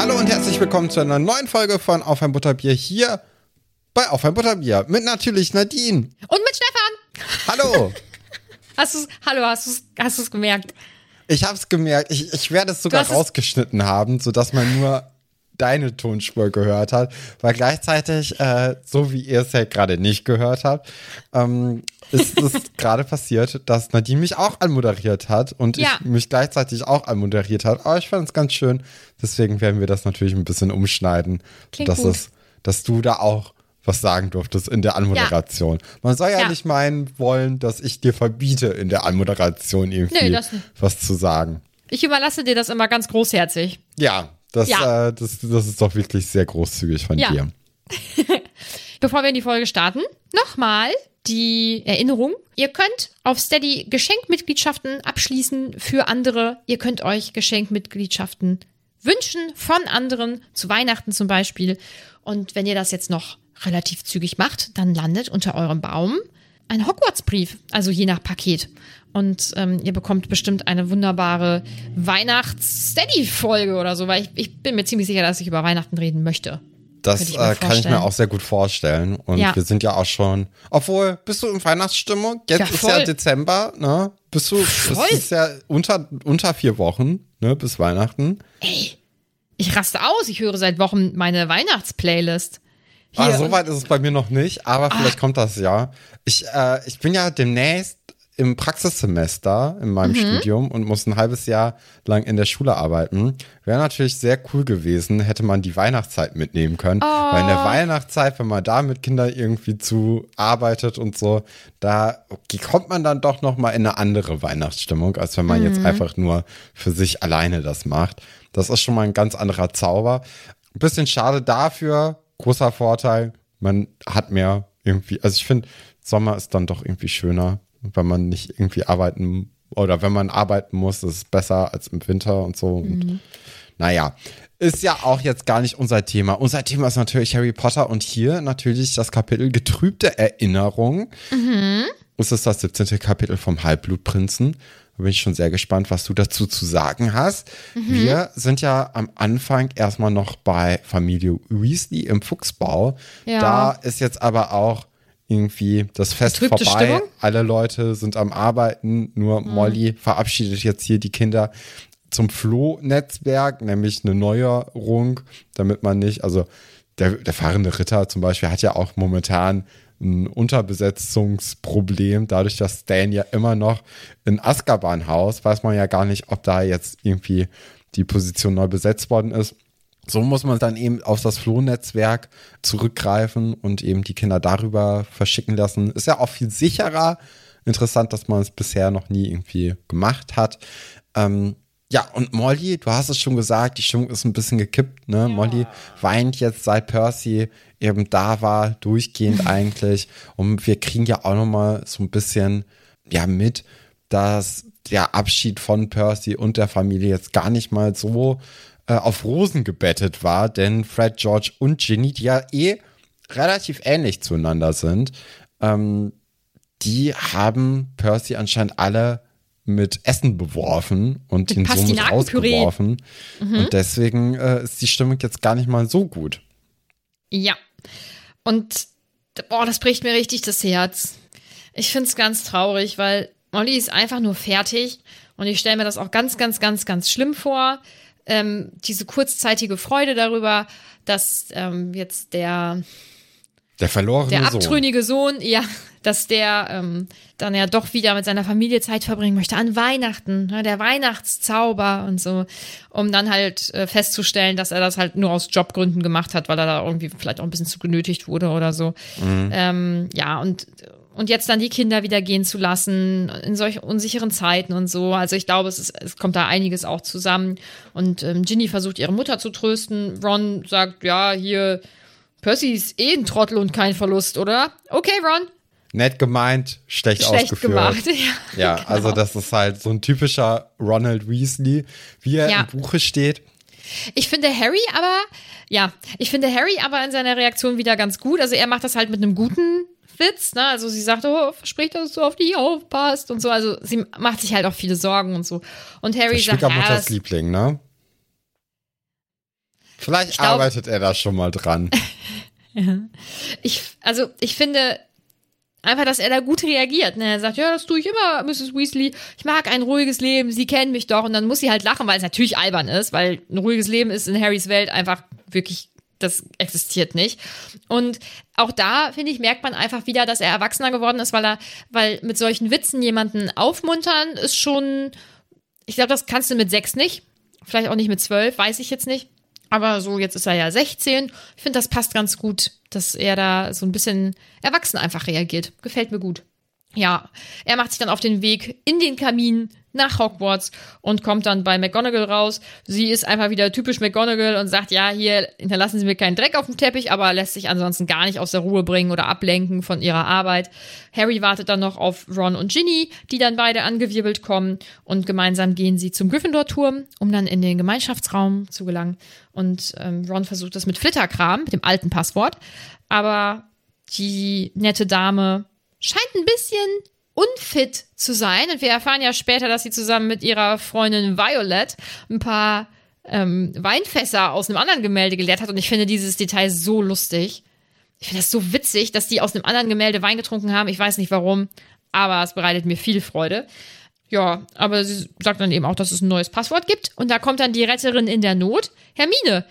Hallo und herzlich willkommen zu einer neuen Folge von Auf ein Butterbier hier bei Auf ein Butterbier mit natürlich Nadine. Und mit Stefan. Hallo. Hast du's, hallo, hast du es hast du's gemerkt? Ich habe es gemerkt. Ich, ich werde es sogar rausgeschnitten haben, sodass man nur deine Tonspur gehört hat, weil gleichzeitig, äh, so wie ihr es ja gerade nicht gehört habt, ähm, ist es gerade passiert, dass Nadine mich auch anmoderiert hat und Ja. ich mich gleichzeitig auch anmoderiert hat. Aber ich fand es ganz schön. Deswegen werden wir das natürlich ein bisschen umschneiden, dass es, dass du da auch was sagen durftest in der Anmoderation. Man soll ja, Ja. nicht meinen wollen, dass ich dir verbiete, in der Anmoderation irgendwie Nee, was zu sagen. Ich überlasse dir das immer ganz großherzig. Ja, das, Ja. Äh, das, das ist doch wirklich sehr großzügig von Ja. dir. Bevor wir in die Folge starten, nochmal die Erinnerung. Ihr könnt auf Steady Geschenkmitgliedschaften abschließen für andere. Ihr könnt euch Geschenkmitgliedschaften wünschen von anderen, zu Weihnachten zum Beispiel. Und wenn ihr das jetzt noch relativ zügig macht, dann landet unter eurem Baum ein Hogwarts-Brief, also je nach Paket. Und ähm, ihr bekommt bestimmt eine wunderbare Weihnachts-Steady-Folge oder so, weil ich, ich bin mir ziemlich sicher, dass ich über Weihnachten reden möchte. Das ich äh, kann ich mir auch sehr gut vorstellen. Und Ja. wir sind ja auch schon. Obwohl, bist du in Weihnachtsstimmung? Jetzt Ja, ist ja Dezember, ne? Bist du, es ist ja unter, unter vier Wochen, ne, bis Weihnachten. Ich raste aus. Ich höre seit Wochen meine Weihnachtsplaylist. Hier, Ah, so weit ist es bei mir noch nicht, aber vielleicht kommt das ja. Ich, äh, ich bin ja demnächst im Praxissemester in meinem Mhm. Studium und muss ein halbes Jahr lang in der Schule arbeiten. Wäre natürlich sehr cool gewesen, hätte man die Weihnachtszeit mitnehmen können. Weil in Oh. der Weihnachtszeit, wenn man da mit Kindern irgendwie zu arbeitet und so, da kommt man dann doch noch mal in eine andere Weihnachtsstimmung, als wenn man Mhm. jetzt einfach nur für sich alleine das macht. Das ist schon mal ein ganz anderer Zauber. Ein bisschen schade dafür, großer Vorteil, man hat mehr irgendwie, also ich finde, Sommer ist dann doch irgendwie schöner, wenn man nicht irgendwie arbeiten oder wenn man arbeiten muss, ist es besser als im Winter und so. Und, naja, ist ja auch jetzt gar nicht unser Thema. Unser Thema ist natürlich Harry Potter und hier natürlich das Kapitel Getrübte Erinnerung. Es ist das 17. Kapitel vom Halbblutprinzen. Da bin ich schon sehr gespannt, was du dazu zu sagen hast. Wir sind ja am Anfang erstmal noch bei Familie Weasley im Fuchsbau. Ja. Da ist jetzt aber auch irgendwie das Fest vorbei. Stimmung? Alle Leute sind am Arbeiten. Nur Molly verabschiedet jetzt hier die Kinder zum Floh-Netzwerk, nämlich eine Neuerung, damit man nicht, also der, der fahrende Ritter zum Beispiel hat ja auch momentan ein Unterbesetzungsproblem, dadurch, dass Stan ja immer noch in Azkaban haust, weiß man ja gar nicht, ob da jetzt irgendwie die Position neu besetzt worden ist. so muss man dann eben auf das Flohnetzwerk zurückgreifen und eben die Kinder darüber verschicken lassen. Ist ja auch viel sicherer. Interessant, dass man es bisher noch nie irgendwie gemacht hat. Ähm, ja, und Molly, du hast es schon gesagt, die Stimmung ist ein bisschen gekippt. Ne? Ja. Molly weint jetzt, seit Percy eben da war, durchgehend eigentlich. Und wir kriegen ja auch noch mal so ein bisschen ja mit, dass der Abschied von Percy und der Familie jetzt gar nicht mal so äh, auf Rosen gebettet war, denn Fred, George und Ginny, die ja eh relativ ähnlich zueinander sind, ähm, die haben Percy anscheinend alle mit Essen beworfen und ihn somit rausgeworfen. Mhm. Und deswegen äh, ist die Stimmung jetzt gar nicht mal so gut. Ja. Und boah, das bricht mir richtig das Herz. Ich finde es ganz traurig, weil Molly ist einfach nur fertig. Und ich stelle mir das auch ganz, ganz, ganz, ganz schlimm vor. Ähm, diese kurzzeitige Freude darüber, dass ähm, jetzt der der verlorene Der abtrünnige Sohn, Sohn ja, dass der ähm, dann ja doch wieder mit seiner Familie Zeit verbringen möchte an Weihnachten, ne, der Weihnachtszauber und so, um dann halt äh, festzustellen, dass er das halt nur aus Jobgründen gemacht hat, weil er da irgendwie vielleicht auch ein bisschen zu genötigt wurde oder so. Mhm. Ähm, ja, und und jetzt dann die Kinder wieder gehen zu lassen in solch unsicheren Zeiten und so. Also ich glaube, es, ist, es kommt da einiges auch zusammen. Und ähm, Ginny versucht ihre Mutter zu trösten. Ron sagt, ja, hier, Percy ist eh ein Trottel und kein Verlust, oder? Okay, Ron. Nett gemeint, schlecht, schlecht ausgeführt. gemacht, ja. Ja, genau. also das ist halt so ein typischer Ronald Weasley, wie er ja. im Buche steht. Ich finde Harry aber, ja, ich finde Harry aber in seiner Reaktion wieder ganz gut. Also er macht das halt mit einem guten Witz, ne? Also sie sagt, oh, verspricht, dass du auf die aufpasst und so. Also sie macht sich halt auch viele Sorgen und so. Und Harry das sagt, ja, Liebling, ne? Vielleicht glaub, arbeitet er da schon mal dran. Ich, also ich finde einfach, dass er da gut reagiert. Ne? Er sagt, ja, das tue ich immer, Mrs. Weasley. Ich mag ein ruhiges Leben. Sie kennen mich doch. Und dann muss sie halt lachen, weil es natürlich albern ist, weil ein ruhiges Leben ist in Harrys Welt einfach wirklich das existiert nicht. Und auch da, finde ich, merkt man einfach wieder, dass er erwachsener geworden ist, weil er, weil mit solchen Witzen jemanden aufmuntern ist schon, ich glaube, das kannst du mit sechs nicht. Vielleicht auch nicht mit zwölf, weiß ich jetzt nicht. Aber so, jetzt ist er ja 16. Ich finde, das passt ganz gut, dass er da so ein bisschen erwachsen einfach reagiert. Gefällt mir gut. Ja, er macht sich dann auf den Weg in den Kamin nach Hogwarts und kommt dann bei McGonagall raus. Sie ist einfach wieder typisch McGonagall und sagt, ja, hier hinterlassen Sie mir keinen Dreck auf dem Teppich, aber lässt sich ansonsten gar nicht aus der Ruhe bringen oder ablenken von ihrer Arbeit. Harry wartet dann noch auf Ron und Ginny, die dann beide angewirbelt kommen und gemeinsam gehen sie zum Gryffindor-Turm, um dann in den Gemeinschaftsraum zu gelangen. Und ähm, Ron versucht das mit Flitterkram, mit dem alten Passwort, aber die nette Dame scheint ein bisschen unfit zu sein. Und wir erfahren ja später, dass sie zusammen mit ihrer Freundin Violet ein paar ähm, Weinfässer aus einem anderen Gemälde geleert hat. Und ich finde dieses Detail so lustig. Ich finde das so witzig, dass die aus einem anderen Gemälde Wein getrunken haben. Ich weiß nicht warum, aber es bereitet mir viel Freude. Ja, aber sie sagt dann eben auch, dass es ein neues Passwort gibt. Und da kommt dann die Retterin in der Not, Hermine,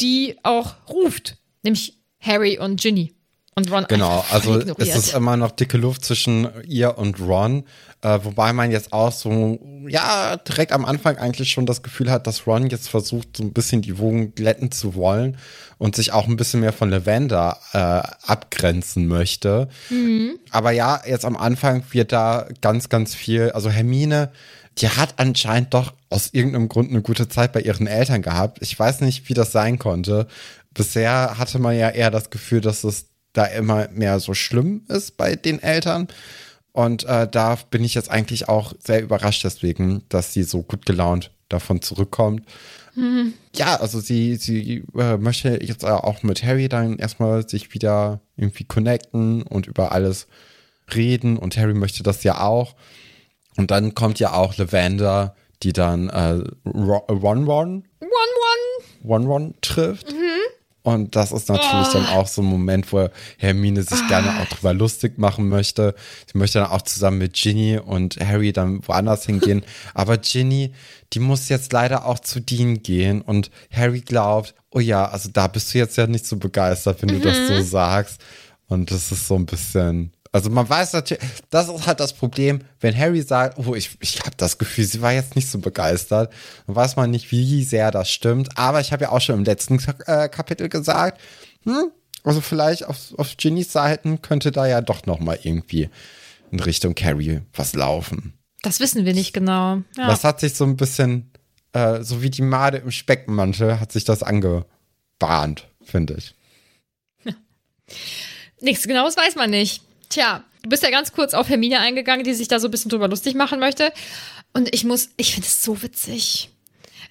die auch ruft, nämlich Harry und Ginny. Und Ron genau, also ignoriert. es ist immer noch dicke Luft zwischen ihr und Ron, äh, wobei man jetzt auch so, ja, direkt am Anfang eigentlich schon das Gefühl hat, dass Ron jetzt versucht, so ein bisschen die Wogen glätten zu wollen und sich auch ein bisschen mehr von Lavender äh, abgrenzen möchte. Mhm. Aber ja, jetzt am Anfang wird da ganz, ganz viel, also Hermine, die hat anscheinend doch aus irgendeinem Grund eine gute Zeit bei ihren Eltern gehabt. Ich weiß nicht, wie das sein konnte. Bisher hatte man ja eher das Gefühl, dass es da immer mehr so schlimm ist bei den Eltern. Und äh, da bin ich jetzt eigentlich auch sehr überrascht deswegen, dass sie so gut gelaunt davon zurückkommt. Mhm. Ja, also sie, sie äh, möchte jetzt auch mit Harry dann erstmal sich wieder irgendwie connecten und über alles reden. Und Harry möchte das ja auch. Und dann kommt ja auch Lavender, die dann äh, Ron Ron One One trifft. Mhm. Und das ist natürlich oh. dann auch so ein Moment, wo Hermine sich oh. gerne auch drüber lustig machen möchte. Sie möchte dann auch zusammen mit Ginny und Harry dann woanders hingehen. Aber Ginny, die muss jetzt leider auch zu Dean gehen. Und Harry glaubt, oh ja, also da bist du jetzt ja nicht so begeistert, wenn mhm. du das so mhm. sagst. Und das ist so ein bisschen, Also man weiß natürlich, das ist halt das Problem, wenn Harry sagt, oh, ich, ich habe das Gefühl, sie war jetzt nicht so begeistert, dann weiß man nicht, wie sehr das stimmt. Aber ich habe ja auch schon im letzten äh, Kapitel gesagt, hm, also vielleicht auf, auf Ginnys Seiten könnte da ja doch noch mal irgendwie in Richtung Carrie was laufen. Das wissen wir nicht genau. Ja. Das hat sich so ein bisschen, äh, so wie die Made im Speckmantel, hat sich das angebahnt, finde ich. Nichts Genaues weiß man nicht. Tja, du bist ja ganz kurz auf Hermine eingegangen, die sich da so ein bisschen drüber lustig machen möchte. Und ich muss, ich finde es so witzig.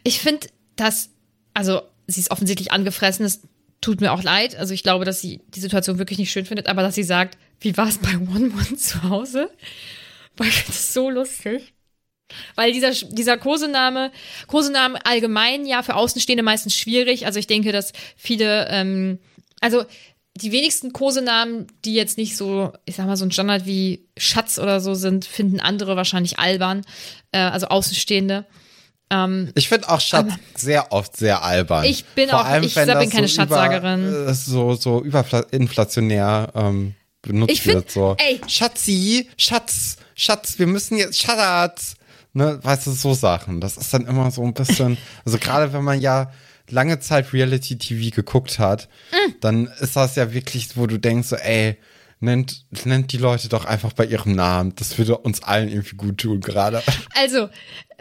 Ich finde, dass, also sie ist offensichtlich angefressen, es tut mir auch leid. Also ich glaube, dass sie die Situation wirklich nicht schön findet, aber dass sie sagt, wie war es bei One One zu Hause? Weil ich finde es so lustig. Weil dieser, dieser Kosename, Kosename allgemein ja für Außenstehende meistens schwierig. Also ich denke, dass viele, ähm, also die wenigsten Kosenamen, die jetzt nicht so, ich sag mal, so ein Standard wie Schatz oder so sind, finden andere wahrscheinlich albern, äh, also Außenstehende. Ähm, ich finde auch Schatz sehr oft sehr albern. Ich bin Vor auch, allem, ich wenn bin keine so Schatzsagerin. Über, äh, so, so überinflationär ähm, benutzt Ich find- wird. So. ey. Schatzi, Schatz, Schatz, wir müssen jetzt, Schatz. Ne, weißt du, so Sachen. Das ist dann immer so ein bisschen, also gerade wenn man ja lange Zeit Reality-TV geguckt hat, Mm. dann ist das ja wirklich, wo du denkst, so, ey, nennt, nennt die Leute doch einfach bei ihrem Namen. Das würde uns allen irgendwie gut tun, gerade. Also,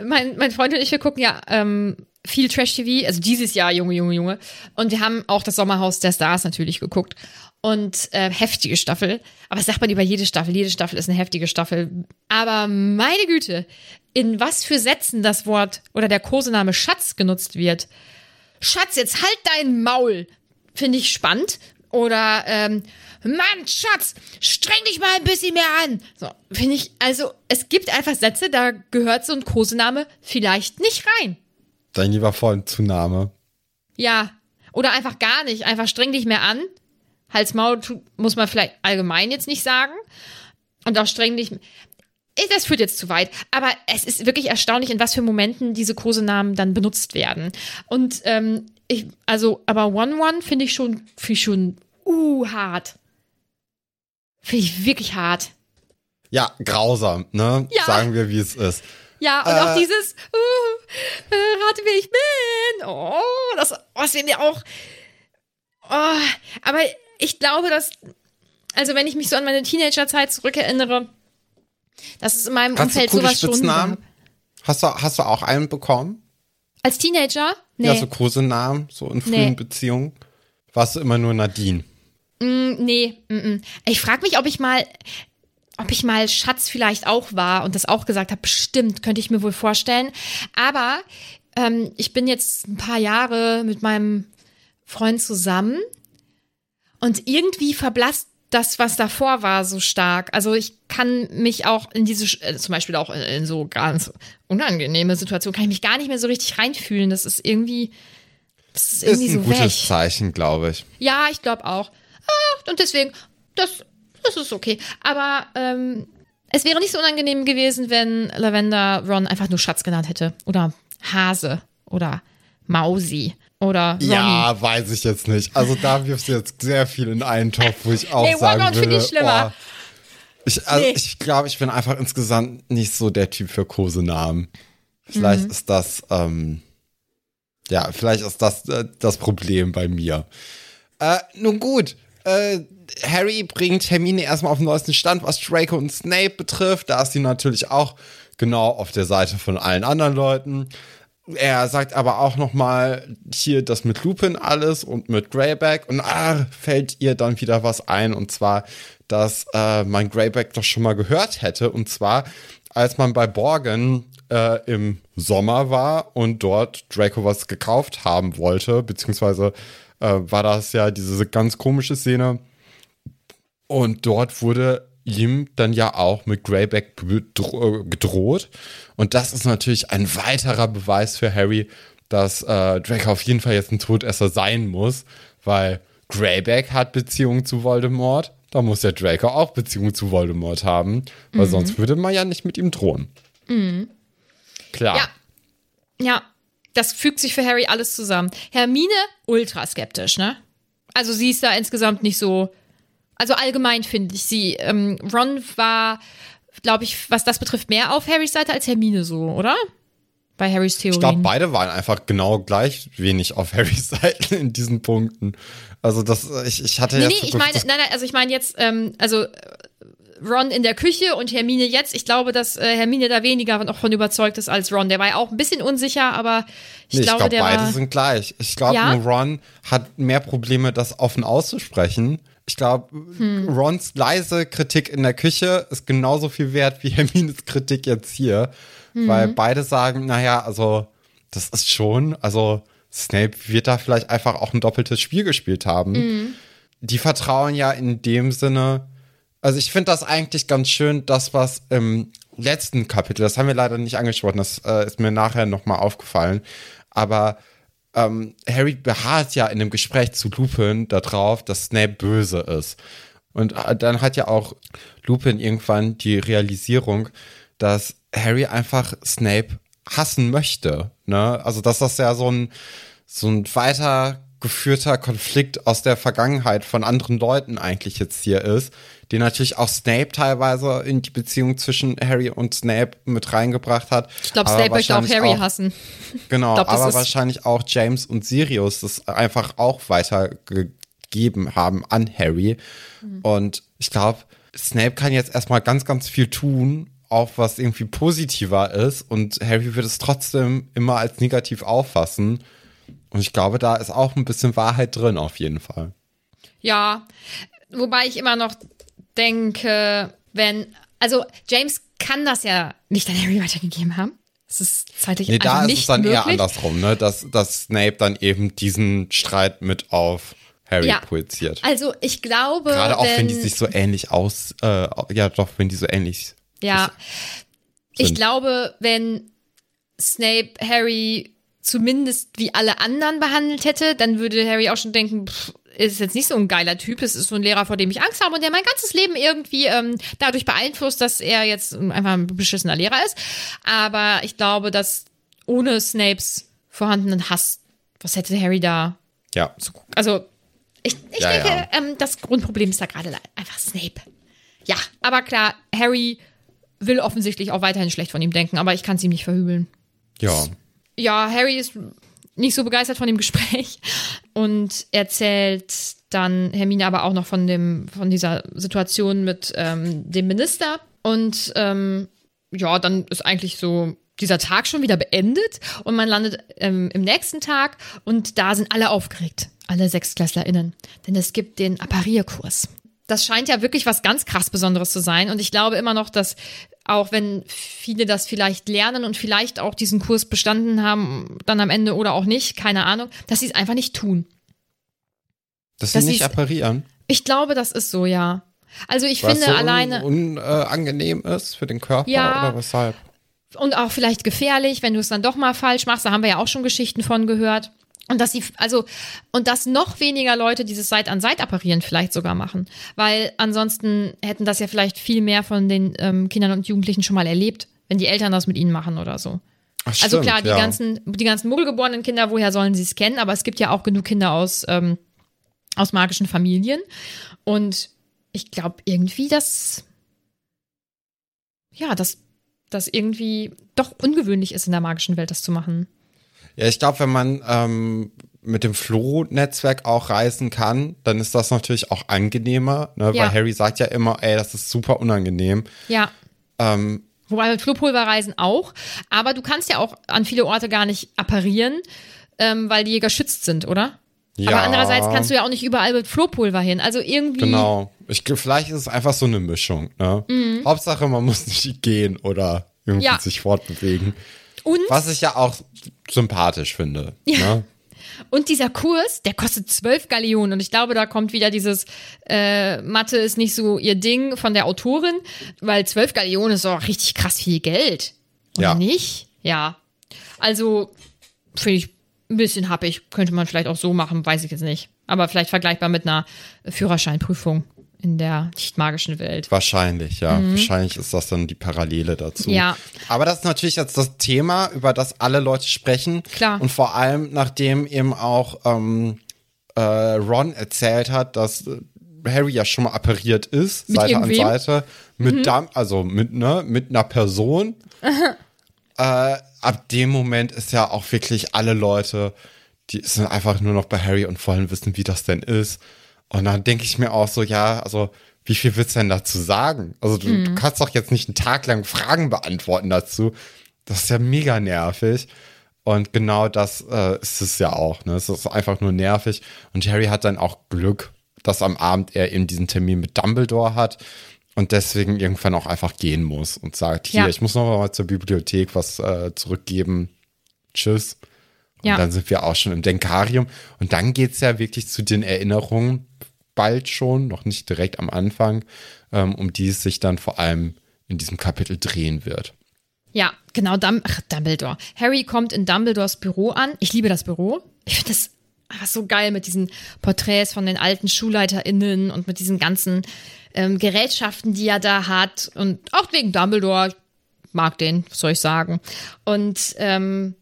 mein, mein Freund und ich, wir gucken ja ähm, viel Trash-TV, also dieses Jahr, Junge, Junge, Junge. Und wir haben auch das Sommerhaus der Stars natürlich geguckt. Und äh, heftige Staffel. Aber das sagt man über jede Staffel. Jede Staffel ist eine heftige Staffel. Aber meine Güte, in was für Sätzen das Wort oder der Kosename Schatz genutzt wird. Schatz, jetzt halt dein Maul. Finde ich spannend. Oder, ähm, Mann, Schatz, streng dich mal ein bisschen mehr an. So, finde ich, also, es gibt einfach Sätze, da gehört so ein Kosename vielleicht nicht rein. Dein lieber Freund Zunahme. Ja. Oder einfach gar nicht. Einfach streng dich mehr an. Hals, Maul muss man vielleicht allgemein jetzt nicht sagen. Und auch streng dich. Eh, Das führt jetzt zu weit. Aber es ist wirklich erstaunlich, in was für Momenten diese Kosenamen dann benutzt werden. Und ähm, ich, also, aber One One finde ich schon, finde ich schon, uh, hart. Finde ich wirklich hart. Ja, grausam, ne? Ja. Sagen wir, wie es ist. Ja, und Äh. auch dieses, uh, äh, rate, wer ich bin. Oh, das, was wir mir auch. Oh, aber ich glaube, dass, also wenn ich mich so an meine Teenagerzeit zurückerinnere, dass es in meinem Hast du Umfeld coole sowas schon Spitznamen? gab. Hast du, hast du auch einen bekommen? Als Teenager? Nee. Ja, so Kosenamen, so in frühen Nee. Beziehungen. Warst du immer nur Nadine? Nee, mm, mm. ich frage mich, ob ich mal, ob ich mal Schatz vielleicht auch war und das auch gesagt habe. Bestimmt, könnte ich mir wohl vorstellen. Aber ähm, ich bin jetzt ein paar Jahre mit meinem Freund zusammen und irgendwie verblasst das, was davor war, so stark. Also ich kann mich auch in diese, äh, zum Beispiel auch in, in so ganz unangenehme Situationen, kann ich mich gar nicht mehr so richtig reinfühlen. Das ist irgendwie, das ist Ist irgendwie ein so gutes weg. Zeichen, glaube ich. Ja, ich glaube auch. Ah, und deswegen, das, das ist okay. Aber ähm, es wäre nicht so unangenehm gewesen, wenn Lavender Ron einfach nur Schatz genannt hätte. Oder Hase. Oder Mausi. Oder Ronny. Ja, weiß ich jetzt nicht. Also da wirfst du jetzt sehr viel in einen Topf, wo ich auch Nee, sagen One-On würde. finde ich schlimmer. oh, ich also Nee. ich glaube, ich bin einfach insgesamt nicht so der Typ für Kosenamen. Vielleicht Mhm. ist das, ähm, ja, vielleicht ist das äh, das Problem bei mir. Äh, nun gut, äh, Harry bringt Hermine erstmal auf den neuesten Stand, was Draco und Snape betrifft. Da ist sie natürlich auch genau auf der Seite von allen anderen Leuten. Er sagt aber auch noch mal hier das mit Lupin alles und mit Greyback. Und ah, fällt ihr dann wieder was ein? Und zwar, dass äh, man Greyback doch schon mal gehört hätte. Und zwar, als man bei Borgen äh, im Sommer war und dort Draco was gekauft haben wollte, beziehungsweise äh, war das ja diese ganz komische Szene, und dort wurde ihm dann ja auch mit Greyback äh, gedroht. Und das ist natürlich ein weiterer Beweis für Harry, dass äh, Draco auf jeden Fall jetzt ein Todesser sein muss, weil Greyback hat Beziehungen zu Voldemort. Da muss der Draco auch Beziehungen zu Voldemort haben, weil sonst würde man ja nicht mit ihm drohen. Klar. Ja. Ja, das fügt sich für Harry alles zusammen. Hermine, ultra skeptisch, ne? Also sie ist da insgesamt nicht so Also allgemein finde ich sie. Ähm, Ron war, glaube ich, was das betrifft, mehr auf Harrys Seite als Hermine so, oder? Bei Harrys Theorien. Ich glaube, beide waren einfach genau gleich wenig auf Harrys Seite in diesen Punkten. Also das, ich, ich hatte Nee, jetzt nee, ich meine, nein, nein, also ich meine jetzt, ähm, also äh, Ron in der Küche und Hermine jetzt. Ich glaube, dass äh, Hermine da weniger noch von überzeugt ist als Ron. Der war ja auch ein bisschen unsicher, aber ich Nee, ich glaube, glaube, der beide war. sind gleich. Ich glaube, Ja? nur Ron hat mehr Probleme, das offen auszusprechen. Ich glaube, Hm. Rons leise Kritik in der Küche ist genauso viel wert wie Hermines Kritik jetzt hier. Hm. Weil beide sagen, naja, also, das ist schon, also, Snape wird da vielleicht einfach auch ein doppeltes Spiel gespielt haben. Hm. Die vertrauen ja in dem Sinne, also ich finde das eigentlich ganz schön, das, was im letzten Kapitel, das haben wir leider nicht angesprochen, das äh, ist mir nachher nochmal aufgefallen, aber ähm, Harry beharrt ja in dem Gespräch zu Lupin darauf, dass Snape böse ist. Und äh, dann hat ja auch Lupin irgendwann die Realisierung, dass Harry einfach Snape hassen möchte. Ne? Also, dass das ja so ein, so ein weitergeführter Konflikt aus der Vergangenheit von anderen Leuten eigentlich jetzt hier ist, den natürlich auch Snape teilweise in die Beziehung zwischen Harry und Snape mit reingebracht hat. Ich glaube, Snape möchte auch Harry hassen. Genau, glaub, aber wahrscheinlich auch James und Sirius das einfach auch weitergegeben haben an Harry. Mhm. Und ich glaube, Snape kann jetzt erstmal ganz, ganz viel tun, auch was irgendwie positiver ist. Und Harry wird es trotzdem immer als negativ auffassen. Und ich glaube, da ist auch ein bisschen Wahrheit drin, auf jeden Fall. Ja, wobei ich immer noch denke, wenn, also James kann das ja nicht an Harry weitergegeben haben. Das ist zeitlich Nee, einfach da ist nicht es dann möglich. eher andersrum, ne? Dass, dass Snape dann eben diesen Streit mit auf Harry Ja. projiziert. Also ich glaube, Gerade auch wenn, wenn die sich so ähnlich aus, äh, ja doch, wenn die so ähnlich ja, ich sind. glaube, wenn Snape Harry zumindest wie alle anderen behandelt hätte, dann würde Harry auch schon denken, pff, ist jetzt nicht so ein geiler Typ, es ist so ein Lehrer, vor dem ich Angst habe und der mein ganzes Leben irgendwie ähm, dadurch beeinflusst, dass er jetzt einfach ein beschissener Lehrer ist. Aber ich glaube, dass ohne Snapes vorhandenen Hass, was hätte Harry da Ja. zu gucken? Also, ich, ich Ja, denke, ja. Ähm, das Grundproblem ist da gerade einfach Snape. Ja, aber klar, Harry will offensichtlich auch weiterhin schlecht von ihm denken, aber ich kann es ihm nicht verhübeln. Ja. Ja, Harry ist nicht so begeistert von dem Gespräch und erzählt dann Hermine aber auch noch von dem von dieser Situation mit ähm, dem Minister und ähm, ja, dann ist eigentlich so dieser Tag schon wieder beendet und man landet ähm, im nächsten Tag und da sind alle aufgeregt, alle SechstklässlerInnen, denn es gibt den Apparierkurs. Das scheint ja wirklich was ganz krass Besonderes zu sein und ich glaube immer noch, dass auch wenn viele das vielleicht lernen und vielleicht auch diesen Kurs bestanden haben, dann am Ende oder auch nicht, keine Ahnung, dass sie es einfach nicht tun. Dass Dass sie nicht apparieren. Ich glaube, das ist so, ja. Also ich Was finde so alleine unangenehm un, äh, ist für den Körper Ja. oder weshalb? und auch vielleicht gefährlich, wenn du es dann doch mal falsch machst. Da haben wir ja auch schon Geschichten von gehört. Und dass sie, also, und dass noch weniger Leute dieses Seit an Seit apparieren vielleicht sogar machen. Weil ansonsten hätten das ja vielleicht viel mehr von den ähm, Kindern und Jugendlichen schon mal erlebt, wenn die Eltern das mit ihnen machen oder so. Ach, Also stimmt, klar, die ja. ganzen, die ganzen muggelgeborenen Kinder, woher sollen sie es kennen? Aber es gibt ja auch genug Kinder aus, ähm, aus magischen Familien. Und ich glaube irgendwie, dass, ja, dass das irgendwie doch ungewöhnlich ist, in der magischen Welt das zu machen. Ja, ich glaube, wenn man ähm, mit dem Flo-Netzwerk auch reisen kann, dann ist das natürlich auch angenehmer, ne? Ja. weil Harry sagt ja immer, ey, das ist super unangenehm. Ja. Ähm, Wobei mit Flohpulverreisen auch. Aber du kannst ja auch an viele Orte gar nicht apparieren, ähm, weil die geschützt sind, oder? ja, Aber andererseits kannst du ja auch nicht überall mit Flohpulver hin. Also irgendwie. Genau. Ich, vielleicht ist es einfach so eine Mischung. Ne? Hauptsache, man muss nicht gehen oder irgendwie Mhm. Ja. sich fortbewegen. Und Was ich ja auch sympathisch finde. Ja. Ne? Und dieser Kurs, der kostet 12 Gallionen. Und ich glaube, da kommt wieder dieses äh, Mathe ist nicht so ihr Ding von der Autorin, weil 12 Gallionen ist auch richtig krass viel Geld. Oder Ja. nicht? Ja. Also, finde ich ein bisschen happig. Könnte man vielleicht auch so machen, weiß ich jetzt nicht. Aber vielleicht vergleichbar mit einer Führerscheinprüfung in der nicht magischen Welt. Wahrscheinlich, ja. Wahrscheinlich ist das dann die Parallele dazu. Mhm. Ja. Aber das ist natürlich jetzt das Thema, über das alle Leute sprechen. Klar. Und vor allem, nachdem eben auch ähm, äh, Ron erzählt hat, dass Harry ja schon mal appariert ist, Mit Seite an Seite, mit Dam also mit, ne, mit einer Person. äh, ab dem Moment ist ja auch wirklich alle Leute, die sind einfach nur noch bei Harry und wollen wissen, wie das denn ist. Und dann denke ich mir auch so, ja, also wie viel willst du denn dazu sagen? Also du, Mhm. du kannst doch jetzt nicht einen Tag lang Fragen beantworten dazu. Das ist ja mega nervig. Und genau das äh, ist es ja auch. Ne? Es ist einfach nur nervig. Und Harry hat dann auch Glück, dass am Abend er eben diesen Termin mit Dumbledore hat und deswegen irgendwann auch einfach gehen muss und sagt, hier, Ja. ich muss noch mal zur Bibliothek was äh, zurückgeben. Tschüss. Und Ja. dann sind wir auch schon im Denkarium. Und dann geht's ja wirklich zu den Erinnerungen, bald schon, noch nicht direkt am Anfang, ähm, um die es sich dann vor allem in diesem Kapitel drehen wird. Ja, genau, Dum Ach, Dumbledore. Harry kommt in Dumbledores Büro an. Ich liebe das Büro. Ich finde das so geil mit diesen Porträts von den alten SchulleiterInnen und mit diesen ganzen ähm, Gerätschaften, die er da hat. Und auch wegen Dumbledore. Mag den, was soll ich sagen. Und ähm,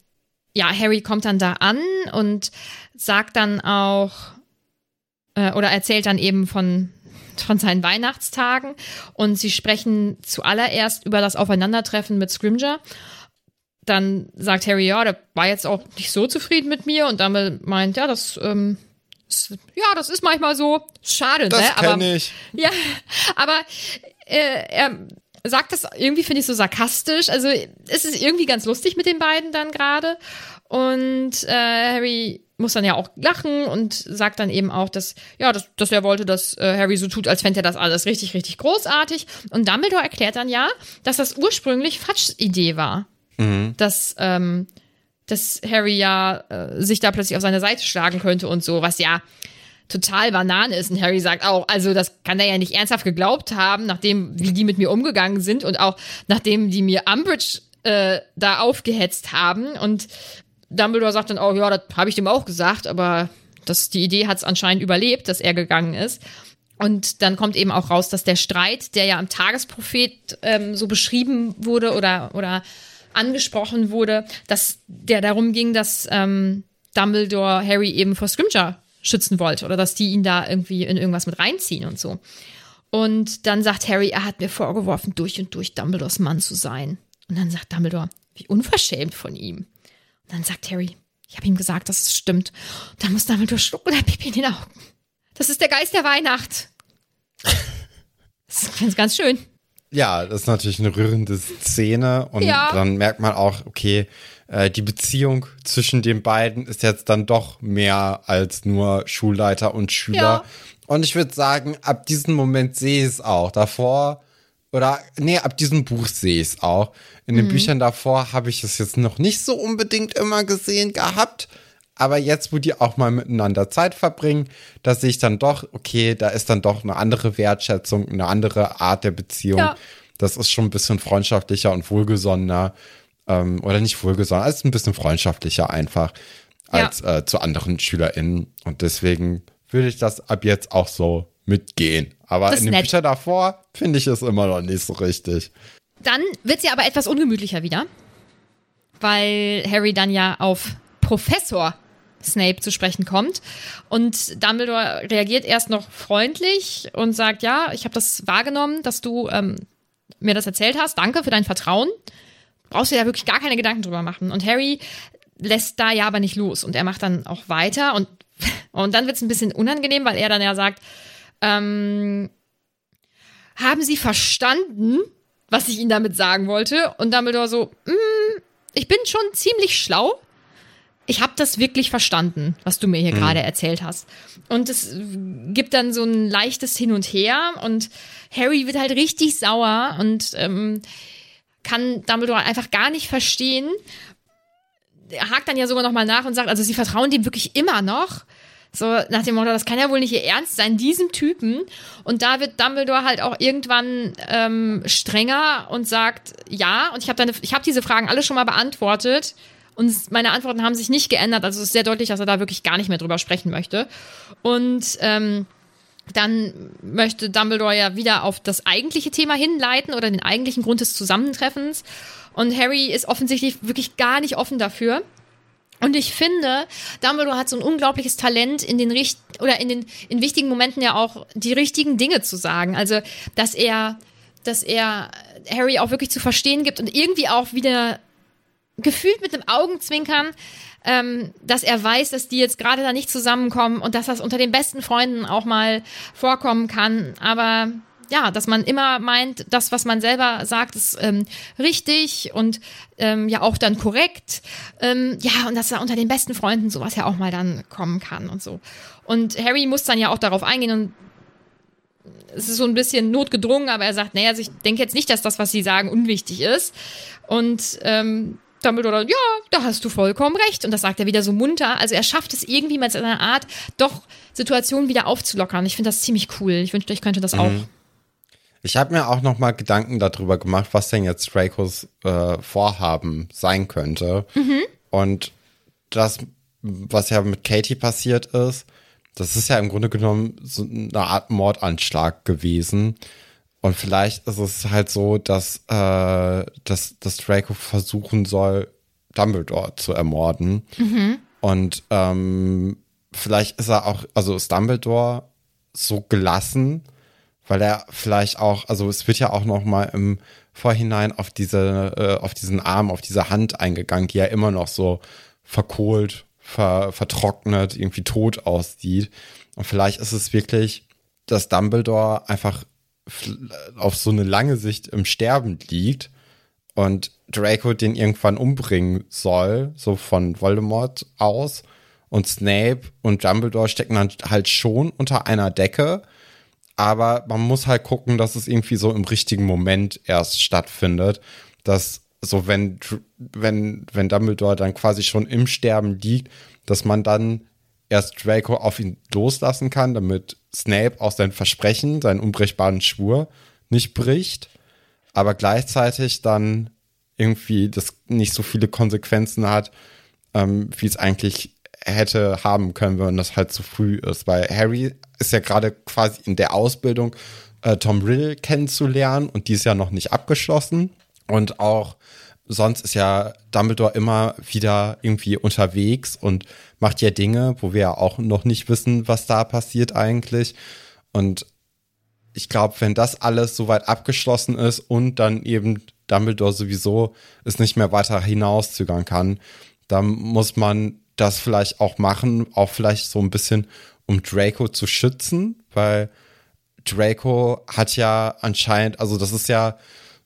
ja, Harry kommt dann da an und sagt dann auch, äh, oder erzählt dann eben von, von seinen Weihnachtstagen und sie sprechen zuallererst über das Aufeinandertreffen mit Scrimger. Dann sagt Harry, ja, der war jetzt auch nicht so zufrieden mit mir und damit meint, ja, das, ähm, ist, ja, das ist manchmal so. Schade, Das ne? Aber, ich. ja, aber äh, er sagt das irgendwie, finde ich, so sarkastisch. Also es ist irgendwie ganz lustig mit den beiden dann gerade. Und äh, Harry muss dann ja auch lachen und sagt dann eben auch, dass, ja, dass, dass er wollte, dass äh, Harry so tut, als fände er das alles richtig, richtig großartig. Und Dumbledore erklärt dann ja, dass das ursprünglich Fatschs Idee war. Dass, ähm, dass Harry ja äh, sich da plötzlich auf seine Seite schlagen könnte und so, was ja total Banane ist. Und Harry sagt auch, also das kann er ja nicht ernsthaft geglaubt haben, nachdem, wie die mit mir umgegangen sind und auch nachdem die mir Umbridge äh, da aufgehetzt haben. Und Dumbledore sagt dann auch, ja, das habe ich dem auch gesagt, aber das, die Idee hat es anscheinend überlebt, dass er gegangen ist. Und dann kommt eben auch raus, dass der Streit, der ja am Tagesprophet ähm, so beschrieben wurde oder, oder angesprochen wurde, dass der darum ging, dass ähm, Dumbledore Harry eben vor Scrimger schützen wollte oder dass die ihn da irgendwie in irgendwas mit reinziehen und so. Und dann sagt Harry, er hat mir vorgeworfen, durch und durch Dumbledores Mann zu sein. Und dann sagt Dumbledore, wie unverschämt von ihm. Dann sagt Harry, ich habe ihm gesagt, dass es stimmt. Dann muss Dumbledore schlucken und ein Pipi in den Augen. Das ist der Geist der Weihnacht. Das ist ganz, ganz schön. Ja, das ist natürlich eine rührende Szene und Ja. dann merkt man auch, okay, äh, die Beziehung zwischen den beiden ist jetzt dann doch mehr als nur Schulleiter und Schüler. Ja. Und ich würde sagen, ab diesem Moment sehe ich es auch. Davor, oder nee, ab diesem Buch sehe ich es auch. In Mhm. den Büchern davor habe ich es jetzt noch nicht so unbedingt immer gesehen gehabt. Aber jetzt, wo die auch mal miteinander Zeit verbringen, da sehe ich dann doch, okay, da ist dann doch eine andere Wertschätzung, eine andere Art der Beziehung. Ja. Das ist schon ein bisschen freundschaftlicher und wohlgesonnener. Ähm, oder nicht wohlgesonnen, es ist ein bisschen freundschaftlicher einfach als äh, zu anderen SchülerInnen. Und deswegen würde ich das ab jetzt auch so mitgehen. Aber Das in den nett. Büchern davor finde ich es immer noch nicht so richtig. Dann wird sie aber etwas ungemütlicher wieder, weil Harry dann ja auf Professor Snape zu sprechen kommt. Und Dumbledore reagiert erst noch freundlich und sagt, ja, ich habe das wahrgenommen, dass du ähm, mir das erzählt hast. Danke für dein Vertrauen. Brauchst du ja wirklich gar keine Gedanken drüber machen. Und Harry lässt da ja aber nicht los. Und er macht dann auch weiter. Und, und dann wird es ein bisschen unangenehm, weil er dann ja sagt, ähm, haben Sie verstanden, was ich Ihnen damit sagen wollte? Und Dumbledore so, mm, ich bin schon ziemlich schlau. Ich habe das wirklich verstanden, was du mir hier gerade erzählt hast. Und es gibt dann so ein leichtes Hin und Her und Harry wird halt richtig sauer und ähm, kann Dumbledore einfach gar nicht verstehen. Er hakt dann ja sogar nochmal nach und sagt, also sie vertrauen dem wirklich immer noch. So nach dem Motto, das kann ja wohl nicht ihr Ernst sein, diesem Typen. Und da wird Dumbledore halt auch irgendwann ähm, strenger und sagt, ja, und ich habe habe diese Fragen alle schon mal beantwortet. Und meine Antworten haben sich nicht geändert. Also es ist sehr deutlich, dass er da wirklich gar nicht mehr drüber sprechen möchte. Und ähm, dann möchte Dumbledore ja wieder auf das eigentliche Thema hinleiten oder den eigentlichen Grund des Zusammentreffens. Und Harry ist offensichtlich wirklich gar nicht offen dafür. Und ich finde, Dumbledore hat so ein unglaubliches Talent in den richt oder in den in wichtigen Momenten ja auch die richtigen Dinge zu sagen. Also, dass er dass er Harry auch wirklich zu verstehen gibt und irgendwie auch wieder gefühlt mit dem Augenzwinkern, ähm, dass er weiß, dass die jetzt gerade da nicht zusammenkommen und dass das unter den besten Freunden auch mal vorkommen kann. Aber ja, dass man immer meint, das, was man selber sagt, ist ähm, richtig und ähm, ja auch dann korrekt. Ähm, ja, und dass da unter den besten Freunden sowas ja auch mal dann kommen kann und so. Und Harry muss dann ja auch darauf eingehen und es ist so ein bisschen notgedrungen, aber er sagt, naja, also ich denke jetzt nicht, dass das, was sie sagen, unwichtig ist. Und ähm, Dumbledore, ja, da hast du vollkommen recht. Und das sagt er wieder so munter. Also er schafft es irgendwie mit seiner Art, doch Situationen wieder aufzulockern. Ich finde das ziemlich cool. Ich wünschte, ich könnte das mhm. auch. Ich habe mir auch noch mal Gedanken darüber gemacht, was denn jetzt Dracos äh, Vorhaben sein könnte. Mhm. Und das, was ja mit Katie passiert ist, das ist ja im Grunde genommen so eine Art Mordanschlag gewesen. Und vielleicht ist es halt so, dass, äh, dass, dass Draco versuchen soll, Dumbledore zu ermorden. Mhm. Und ähm, vielleicht ist er auch, also ist Dumbledore so gelassen, weil er vielleicht auch, also es wird ja auch noch mal im Vorhinein auf diese, äh, auf diesen Arm, auf diese Hand eingegangen, die ja immer noch so verkohlt, ver, vertrocknet, irgendwie tot aussieht. Und vielleicht ist es wirklich, dass Dumbledore einfach auf so eine lange Sicht im Sterben liegt und Draco den irgendwann umbringen soll, so von Voldemort aus. Und Snape und Dumbledore stecken dann halt schon unter einer Decke. Aber man muss halt gucken, dass es irgendwie so im richtigen Moment erst stattfindet. Dass so, wenn, wenn, wenn Dumbledore dann quasi schon im Sterben liegt, dass man dann erst Draco auf ihn loslassen kann, damit Snape auch sein Versprechen, seinen unbrechbaren Schwur nicht bricht, aber gleichzeitig dann irgendwie das nicht so viele Konsequenzen hat, ähm, wie es eigentlich hätte haben können, wenn das halt zu früh ist. Weil Harry ist ja gerade quasi in der Ausbildung, äh, Tom Riddle kennenzulernen und die ist ja noch nicht abgeschlossen. Und auch sonst ist ja Dumbledore immer wieder irgendwie unterwegs und macht ja Dinge, wo wir ja auch noch nicht wissen, was da passiert eigentlich. Und ich glaube, wenn das alles soweit abgeschlossen ist und dann eben Dumbledore sowieso es nicht mehr weiter hinauszögern kann, dann muss man das vielleicht auch machen, auch vielleicht so ein bisschen, um Draco zu schützen, weil Draco hat ja anscheinend, also das ist ja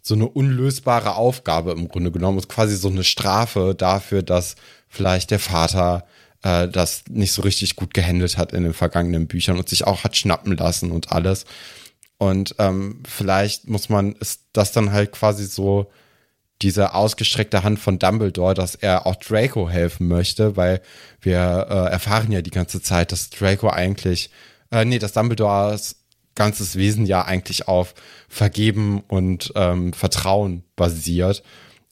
so eine unlösbare Aufgabe im Grunde genommen, ist quasi so eine Strafe dafür, dass vielleicht der Vater äh, das nicht so richtig gut gehandelt hat in den vergangenen Büchern und sich auch hat schnappen lassen und alles. Und ähm, vielleicht muss man, ist das dann halt quasi so diese ausgestreckte Hand von Dumbledore, dass er auch Draco helfen möchte, weil wir äh, erfahren ja die ganze Zeit, dass Draco eigentlich, äh, nee, dass Dumbledores ganzes Wesen ja eigentlich auf Vergeben und ähm, Vertrauen basiert.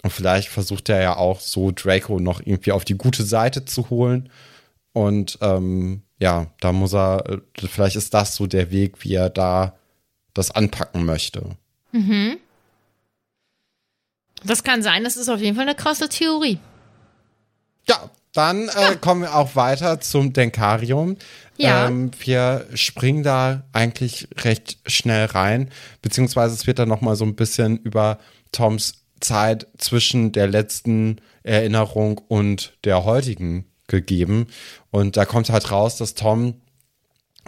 Und vielleicht versucht er ja auch so Draco noch irgendwie auf die gute Seite zu holen. Und ähm, ja, da muss er, äh, vielleicht ist das so der Weg, wie er da das anpacken möchte. Mhm. Das kann sein, das ist auf jeden Fall eine krasse Theorie. Ja, dann äh, kommen wir auch weiter zum Denkarium. Ja. Ähm, wir springen da eigentlich recht schnell rein, beziehungsweise es wird dann noch mal so ein bisschen über Toms Zeit zwischen der letzten Erinnerung und der heutigen gegeben. Und da kommt halt raus, dass Tom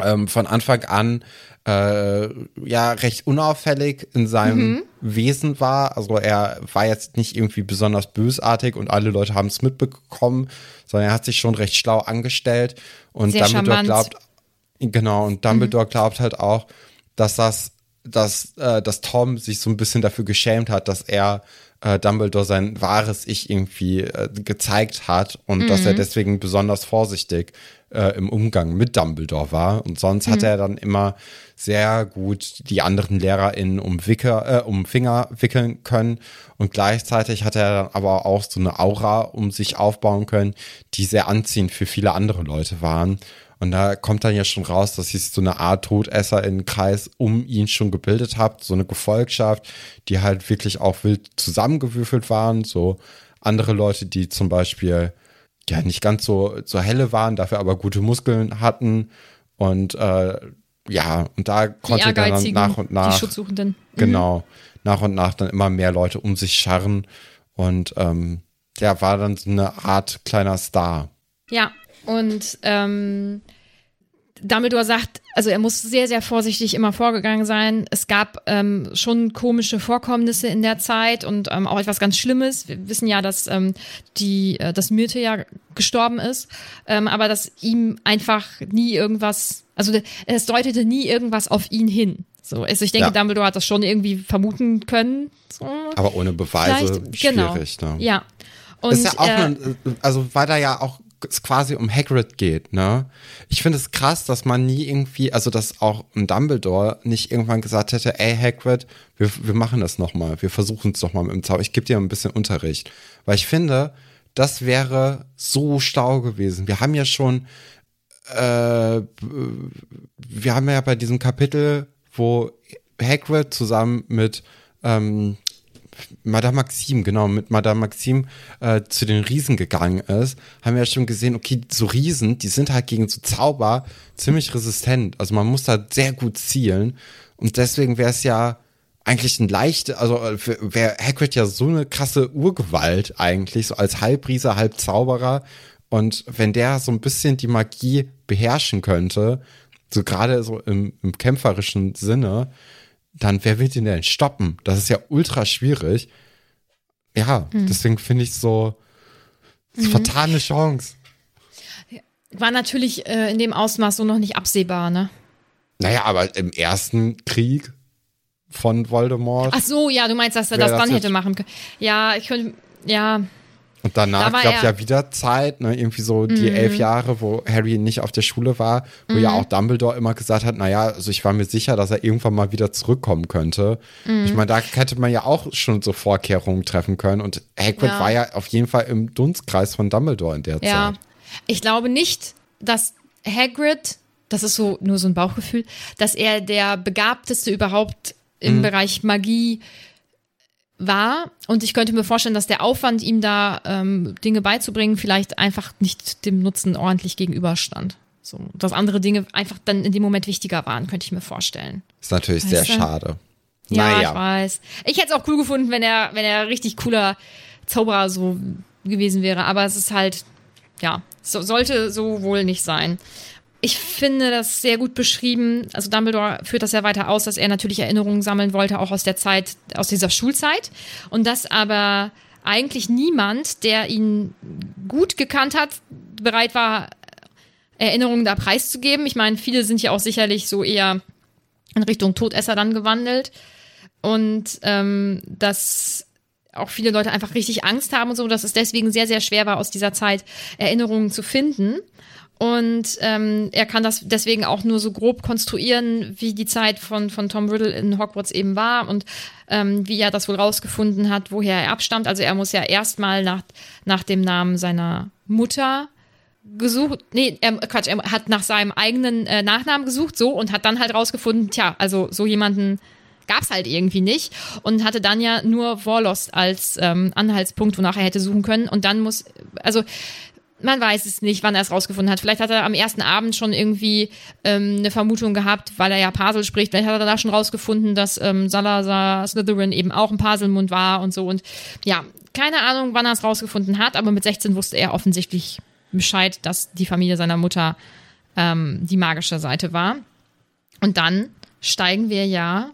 ähm, von Anfang an äh, ja recht unauffällig in seinem mhm. Wesen war. Also er war jetzt nicht irgendwie besonders bösartig und alle Leute haben es mitbekommen, sondern er hat sich schon recht schlau angestellt und Sehr Dumbledore charmant. glaubt genau und Dumbledore mhm. glaubt halt auch, dass das dass, äh, dass Tom sich so ein bisschen dafür geschämt hat, dass er äh, Dumbledore sein wahres Ich irgendwie äh, gezeigt hat und mhm. dass er mhm. deswegen besonders vorsichtig äh, im Umgang mit Dumbledore war. Und sonst mhm. hat er dann immer sehr gut die anderen LehrerInnen um, Wicke, äh, um Finger wickeln können. Und gleichzeitig hat er dann aber auch so eine Aura um sich aufbauen können, die sehr anziehend für viele andere Leute waren. Und da kommt dann ja schon raus, dass sich so eine Art Todesser in Kreis um ihn schon gebildet habt, so eine Gefolgschaft, die halt wirklich auch wild zusammengewürfelt waren, so andere Leute, die zum Beispiel ja nicht ganz so, so helle waren, dafür aber gute Muskeln hatten. Und äh, ja, und da konnte dann nach und nach. Die Schutzsuchenden. Mhm. Genau. Nach und nach dann immer mehr Leute um sich scharren. Und ähm, der war dann so eine Art kleiner Star. Ja, und ähm, Dumbledore sagt, also er muss sehr, sehr vorsichtig immer vorgegangen sein. Es gab ähm, schon komische Vorkommnisse in der Zeit und ähm, auch etwas ganz Schlimmes. Wir wissen ja, dass ähm, die, äh, dass Myrte ja gestorben ist, ähm, aber dass ihm einfach nie irgendwas, also es deutete nie irgendwas auf ihn hin. So, also ich denke, ja. Dumbledore hat das schon irgendwie vermuten können. So. Aber ohne Beweise genau. schwierig. Genau. Ne? Ja. Und, ist ja auch, äh, eine, also weil da ja auch es quasi um Hagrid geht, ne? Ich finde es krass, dass man nie irgendwie, also dass auch ein Dumbledore nicht irgendwann gesagt hätte, ey Hagrid, wir, wir machen das nochmal, wir versuchen es nochmal mit dem Zauber, ich gebe dir ein bisschen Unterricht. Weil ich finde, das wäre so stau gewesen. Wir haben ja schon, äh, wir haben ja bei diesem Kapitel, wo Hagrid zusammen mit ähm, Madame Maxime, genau, mit Madame Maxime äh, zu den Riesen gegangen ist, haben wir ja schon gesehen, okay, so Riesen, die sind halt gegen so Zauber ziemlich resistent. Also man muss da sehr gut zielen. Und deswegen wäre es ja eigentlich ein leichte, also äh, wäre Hagrid ja so eine krasse Urgewalt eigentlich, so als Halbriese, Halbzauberer. Und wenn der so ein bisschen die Magie beherrschen könnte, so gerade so im, im kämpferischen Sinne, dann wer will den denn stoppen? Das ist ja ultra schwierig. Ja, mhm. deswegen finde ich so mhm. vertane Chance. War natürlich äh, in dem Ausmaß so noch nicht absehbar, ne? Naja, aber im ersten Krieg von Voldemort. Ach so, ja, du meinst, dass er das dann hätte machen können. Ja, ich könnte, ja, und danach da gab es ja wieder Zeit, ne, irgendwie so die mhm. elf Jahre, wo Harry nicht auf der Schule war, wo mhm. ja auch Dumbledore immer gesagt hat, naja, also ich war mir sicher, dass er irgendwann mal wieder zurückkommen könnte. Mhm. Ich meine, da hätte man ja auch schon so Vorkehrungen treffen können. Und Hagrid ja. war ja auf jeden Fall im Dunstkreis von Dumbledore in der ja. Zeit. Ich glaube nicht, dass Hagrid, das ist so nur so ein Bauchgefühl, dass er der begabteste überhaupt im mhm. Bereich Magie war. Und ich könnte mir vorstellen, dass der Aufwand, ihm da ähm, Dinge beizubringen, vielleicht einfach nicht dem Nutzen ordentlich gegenüberstand. So, dass andere Dinge einfach dann in dem Moment wichtiger waren, könnte ich mir vorstellen. Ist natürlich weißt sehr du? schade. Ja, naja. ich weiß. Ich hätte es auch cool gefunden, wenn er, wenn er richtig cooler Zauberer so gewesen wäre. Aber es ist halt, ja, so, sollte so wohl nicht sein ich finde das sehr gut beschrieben. Also Dumbledore führt das ja weiter aus, dass er natürlich Erinnerungen sammeln wollte, auch aus der Zeit, aus dieser Schulzeit. Und dass aber eigentlich niemand, der ihn gut gekannt hat, bereit war, Erinnerungen da preiszugeben. Ich meine, viele sind ja auch sicherlich so eher in Richtung Todesser dann gewandelt. Und ähm, dass auch viele Leute einfach richtig Angst haben und so, dass es deswegen sehr, sehr schwer war, aus dieser Zeit Erinnerungen zu finden. Und ähm, er kann das deswegen auch nur so grob konstruieren, wie die Zeit von, von Tom Riddle in Hogwarts eben war und ähm, wie er das wohl rausgefunden hat, woher er abstammt. Also er muss ja erstmal nach, nach dem Namen seiner Mutter gesucht, nee, er, Quatsch, er hat nach seinem eigenen äh, Nachnamen gesucht, so, und hat dann halt rausgefunden, tja, also so jemanden gab's halt irgendwie nicht und hatte dann ja nur Warlost als ähm, Anhaltspunkt, wonach er hätte suchen können. Und dann muss, also man weiß es nicht, wann er es rausgefunden hat. Vielleicht hat er am ersten Abend schon irgendwie ähm, eine Vermutung gehabt, weil er ja Parsel spricht. Vielleicht hat er da schon rausgefunden, dass ähm, Salazar Slytherin eben auch ein Parselmund war und so. Und ja, keine Ahnung, wann er es rausgefunden hat, aber mit 16 wusste er offensichtlich Bescheid, dass die Familie seiner Mutter ähm, die magische Seite war. Und dann steigen wir ja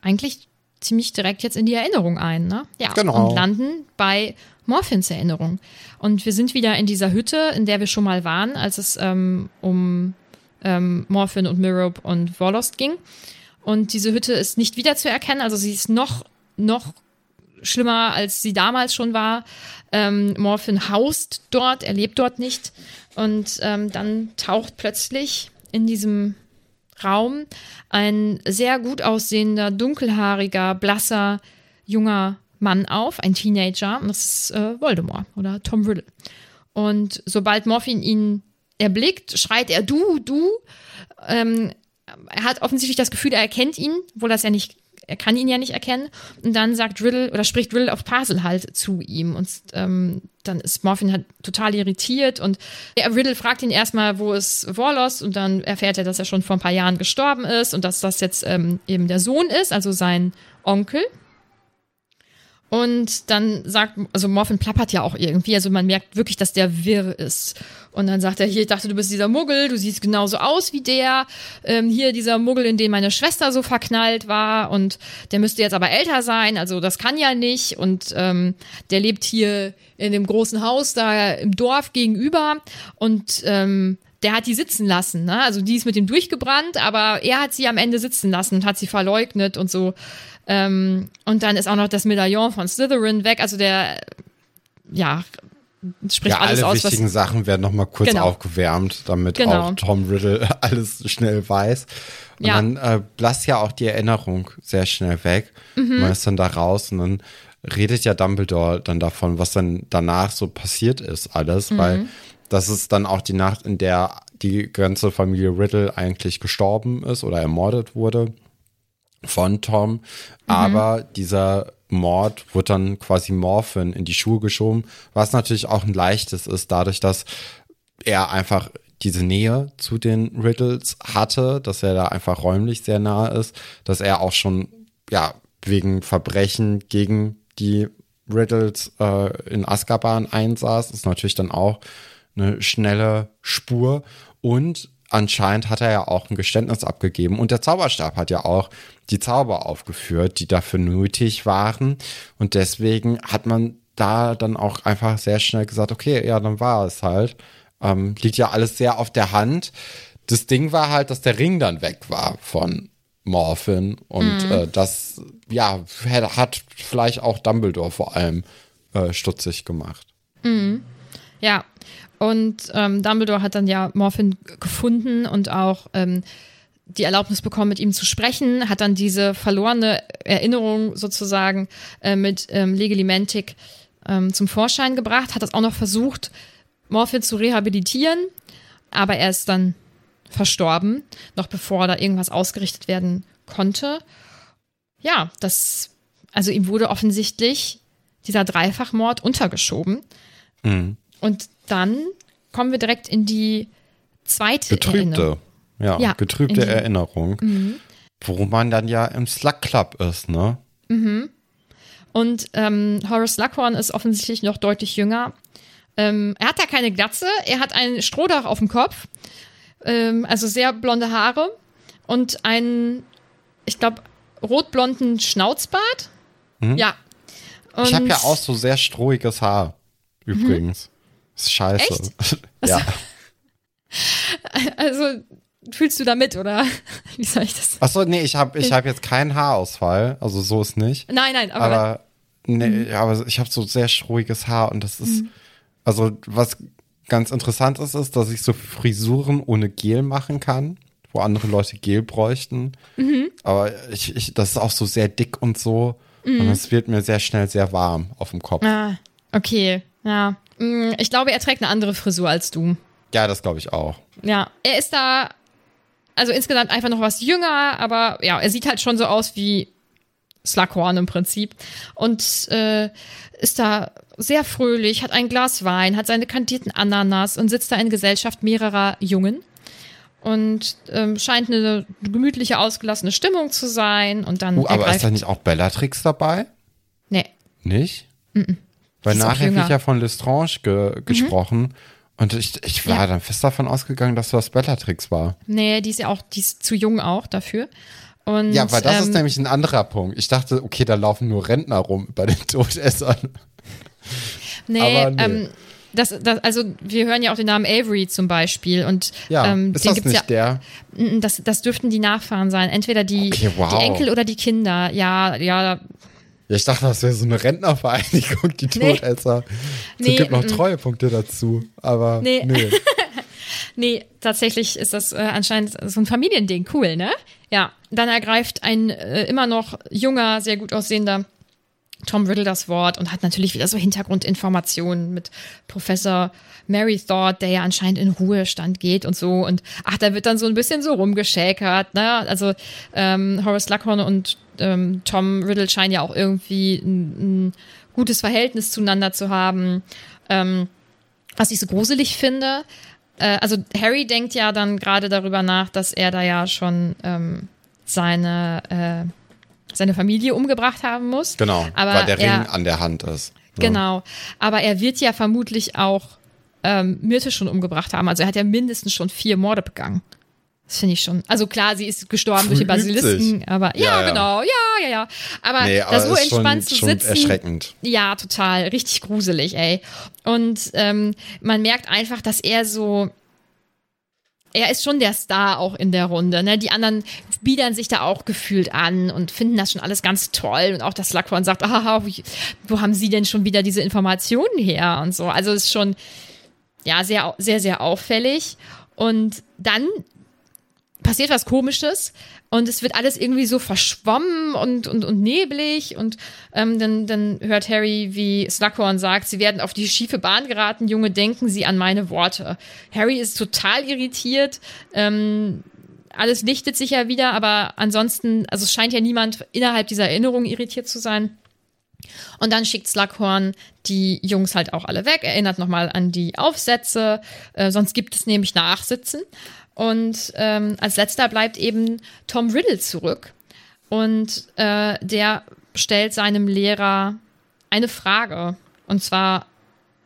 eigentlich ziemlich direkt jetzt in die Erinnerung ein, ne? Ja. Genau. Und landen bei Morphins Erinnerung. Und wir sind wieder in dieser Hütte, in der wir schon mal waren, als es ähm, um ähm, Morphin und Mirope und Warlost ging. Und diese Hütte ist nicht wieder zu erkennen, also sie ist noch, noch schlimmer, als sie damals schon war. Ähm, Morphin haust dort, er lebt dort nicht. Und ähm, dann taucht plötzlich in diesem Raum ein sehr gut aussehender, dunkelhaariger, blasser, junger Mann auf, ein Teenager, und das ist äh, Voldemort oder Tom Riddle. Und sobald Morphin ihn erblickt, schreit er du, du. Ähm, er hat offensichtlich das Gefühl, er erkennt ihn, obwohl er es ja nicht er kann ihn ja nicht erkennen. Und dann sagt Riddle oder spricht Riddle auf Parsel halt zu ihm. Und ähm, dann ist Morphin halt total irritiert. Und Riddle fragt ihn erstmal, wo ist Warlost? Und dann erfährt er, dass er schon vor ein paar Jahren gestorben ist und dass das jetzt ähm, eben der Sohn ist, also sein Onkel. Und dann sagt, also Morphin plappert ja auch irgendwie, also man merkt wirklich, dass der wirr ist. Und dann sagt er, hier, ich dachte, du bist dieser Muggel, du siehst genauso aus wie der. Ähm, hier dieser Muggel, in den meine Schwester so verknallt war. Und der müsste jetzt aber älter sein, also das kann ja nicht. Und ähm, der lebt hier in dem großen Haus da im Dorf gegenüber. Und ähm, der hat die sitzen lassen. Ne? Also die ist mit ihm durchgebrannt, aber er hat sie am Ende sitzen lassen und hat sie verleugnet und so. Ähm, und dann ist auch noch das Medaillon von Slytherin weg. Also der, ja, spricht ja, alles alle aus. was- wichtigen Sachen werden nochmal kurz Genau. aufgewärmt, damit Genau. auch Tom Riddle alles schnell weiß. Und Ja. dann äh, blasst ja auch die Erinnerung sehr schnell weg. Mhm. Man ist dann da raus und dann redet ja Dumbledore dann davon, was dann danach so passiert ist, alles, Mhm. weil das ist dann auch die Nacht, in der die ganze Familie Riddle eigentlich gestorben ist oder ermordet wurde von Tom. Aber dieser Mord wird dann quasi Morphin in die Schuhe geschoben, was natürlich auch ein leichtes ist, dadurch, dass er einfach diese Nähe zu den Riddles hatte, dass er da einfach räumlich sehr nah ist, dass er auch schon, ja, wegen Verbrechen gegen die Riddles äh, in Azkaban einsaß, ist natürlich dann auch eine schnelle Spur. Und anscheinend hat er ja auch ein Geständnis abgegeben und der Zauberstab hat ja auch die Zauber aufgeführt, die dafür nötig waren und deswegen hat man da dann auch einfach sehr schnell gesagt, okay, ja, dann war es halt. Ähm, liegt ja alles sehr auf der Hand. Das Ding war halt, dass der Ring dann weg war von Morphin und äh, das, ja, hat vielleicht auch Dumbledore vor allem äh, stutzig gemacht. Ja, und ähm, Dumbledore hat dann ja Morphin gefunden und auch ähm, die Erlaubnis bekommen, mit ihm zu sprechen, hat dann diese verlorene Erinnerung sozusagen äh, mit ähm, Legilimentic ähm, zum Vorschein gebracht, hat das auch noch versucht, Morphin zu rehabilitieren, aber er ist dann verstorben, noch bevor da irgendwas ausgerichtet werden konnte. Ja, das, also ihm wurde offensichtlich dieser Dreifachmord untergeschoben. Und dann kommen wir direkt in die zweite Erinnerung. Getrübte, ja, Ja, getrübte die- Erinnerung. Wo man dann ja im Slug Club ist, ne? Und ähm, Horace Slughorn ist offensichtlich noch deutlich jünger. Ähm, er hat da keine Glatze, er hat ein Strohdach auf dem Kopf, ähm, also sehr blonde Haare und einen, ich glaube, rotblonden Schnauzbart. Ja. Und Mhm. Ich habe ja auch so sehr strohiges Haar, übrigens. Ist scheiße. ja. Also, fühlst du da mit, oder? Wie soll ich das? Achso, nee, ich habe ich hab jetzt keinen Haarausfall, also so ist nicht. Nein, nein, aber, Aber, nee, aber ich habe so sehr strohiges Haar und das ist, also was ganz interessant ist, ist, dass ich so Frisuren ohne Gel machen kann, wo andere Leute Gel bräuchten. Aber ich, ich, das ist auch so sehr dick und so. Und es wird mir sehr schnell sehr warm auf dem Kopf. Ah, okay, ja. Mm, Ich glaube, er trägt eine andere Frisur als du. Ja, das glaube ich auch. Ja, er ist da, also insgesamt einfach noch was jünger, aber ja, er sieht halt schon so aus wie Slughorn im Prinzip. Und äh, ist da sehr fröhlich, hat ein Glas Wein, hat seine kandierten Ananas und sitzt da in Gesellschaft mehrerer Jungen. Und ähm, scheint eine gemütliche, ausgelassene Stimmung zu sein. Und dann Uh, aber ist da nicht auch Bellatrix dabei? nee. Nicht? Weil ist auch nachher wird ja von Lestrange ge gesprochen. Und ich, ich war Ja. dann fest davon ausgegangen, dass das Bellatrix war. Nee, die ist ja auch, die ist zu jung auch dafür. Und, Ja, weil das ähm, ist nämlich ein anderer Punkt. Ich dachte, okay, da laufen nur Rentner rum bei den Todessern. Nee, Aber nee. Ähm, das, das, also wir hören ja auch den Namen Avery zum Beispiel und Ja, ähm, ist den das nicht ja, der? Das, das dürften die Nachfahren sein, entweder die, Okay, wow. die Enkel oder die Kinder. Ja, ja, Ja, ich dachte, das wäre so eine Rentnervereinigung, die Nee. Todesser. Es Nee, gibt noch mm. Treuepunkte dazu, aber Nee. nee. nee, tatsächlich ist das äh, anscheinend so ein Familiending, cool, ne? Ja, dann ergreift ein äh, immer noch junger, sehr gut aussehender Tom Riddle das Wort und hat natürlich wieder so Hintergrundinformationen mit Professor Mary Thought, der ja anscheinend in Ruhestand geht und so. Und ach, da wird dann so ein bisschen so rumgeschäkert. Ne? Also ähm, Horace Luckhorn und ähm, Tom Riddle scheinen ja auch irgendwie ein, ein gutes Verhältnis zueinander zu haben. Ähm, was ich so gruselig finde, äh, also Harry denkt ja dann gerade darüber nach, dass er da ja schon ähm, seine, äh, seine Familie umgebracht haben muss. Genau, aber weil der er, Ring an der Hand ist. ne? Genau. Aber er wird ja vermutlich auch ähm, Myrte schon umgebracht haben. Also er hat ja mindestens schon vier Morde begangen. Das finde ich schon. Also klar, sie ist gestorben durch die Früh Basilisken, sich. aber ja, Ja, ja. genau, ja, ja, ja. Aber Nee, aber so ist schon, entspannt zu schon sitzen. erschreckend. Ja, total. Richtig gruselig, ey. Und ähm, man merkt einfach, dass er so. Er ist schon der Star auch in der Runde. Ne? Die anderen biedern sich da auch gefühlt an und finden das schon alles ganz toll. Und auch, dass Lackhorn sagt, ah, wo haben Sie denn schon wieder diese Informationen her? Und so. Also es ist schon, ja, sehr, sehr, sehr auffällig. Und dann passiert was Komisches und es wird alles irgendwie so verschwommen und, und, und neblig und ähm, dann, dann hört Harry, wie Slughorn sagt, sie werden auf die schiefe Bahn geraten, Junge, denken Sie an meine Worte. Harry ist total irritiert, ähm, alles lichtet sich ja wieder, aber ansonsten, also es scheint ja niemand innerhalb dieser Erinnerung irritiert zu sein. Und dann schickt Slughorn die Jungs halt auch alle weg, erinnert nochmal an die Aufsätze, äh, sonst gibt es nämlich Nachsitzen. Und ähm, als letzter bleibt eben Tom Riddle zurück. Und äh, der stellt seinem Lehrer eine Frage. Und zwar,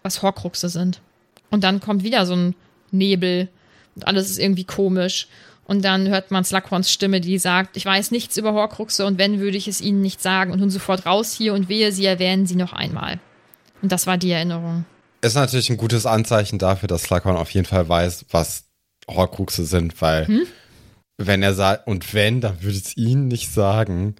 was Horcruxe sind. Und dann kommt wieder so ein Nebel und alles ist irgendwie komisch. Und dann hört man Slughorns Stimme, die sagt, ich weiß nichts über Horcruxe und wenn, würde ich es Ihnen nicht sagen. Und nun sofort raus hier und wehe, Sie erwähnen sie noch einmal. Und das war die Erinnerung. Ist natürlich ein gutes Anzeichen dafür, dass Slughorn auf jeden Fall weiß, was Horcruxe sind, weil Hm? wenn er sagt, und wenn, dann würde es ihn nicht sagen,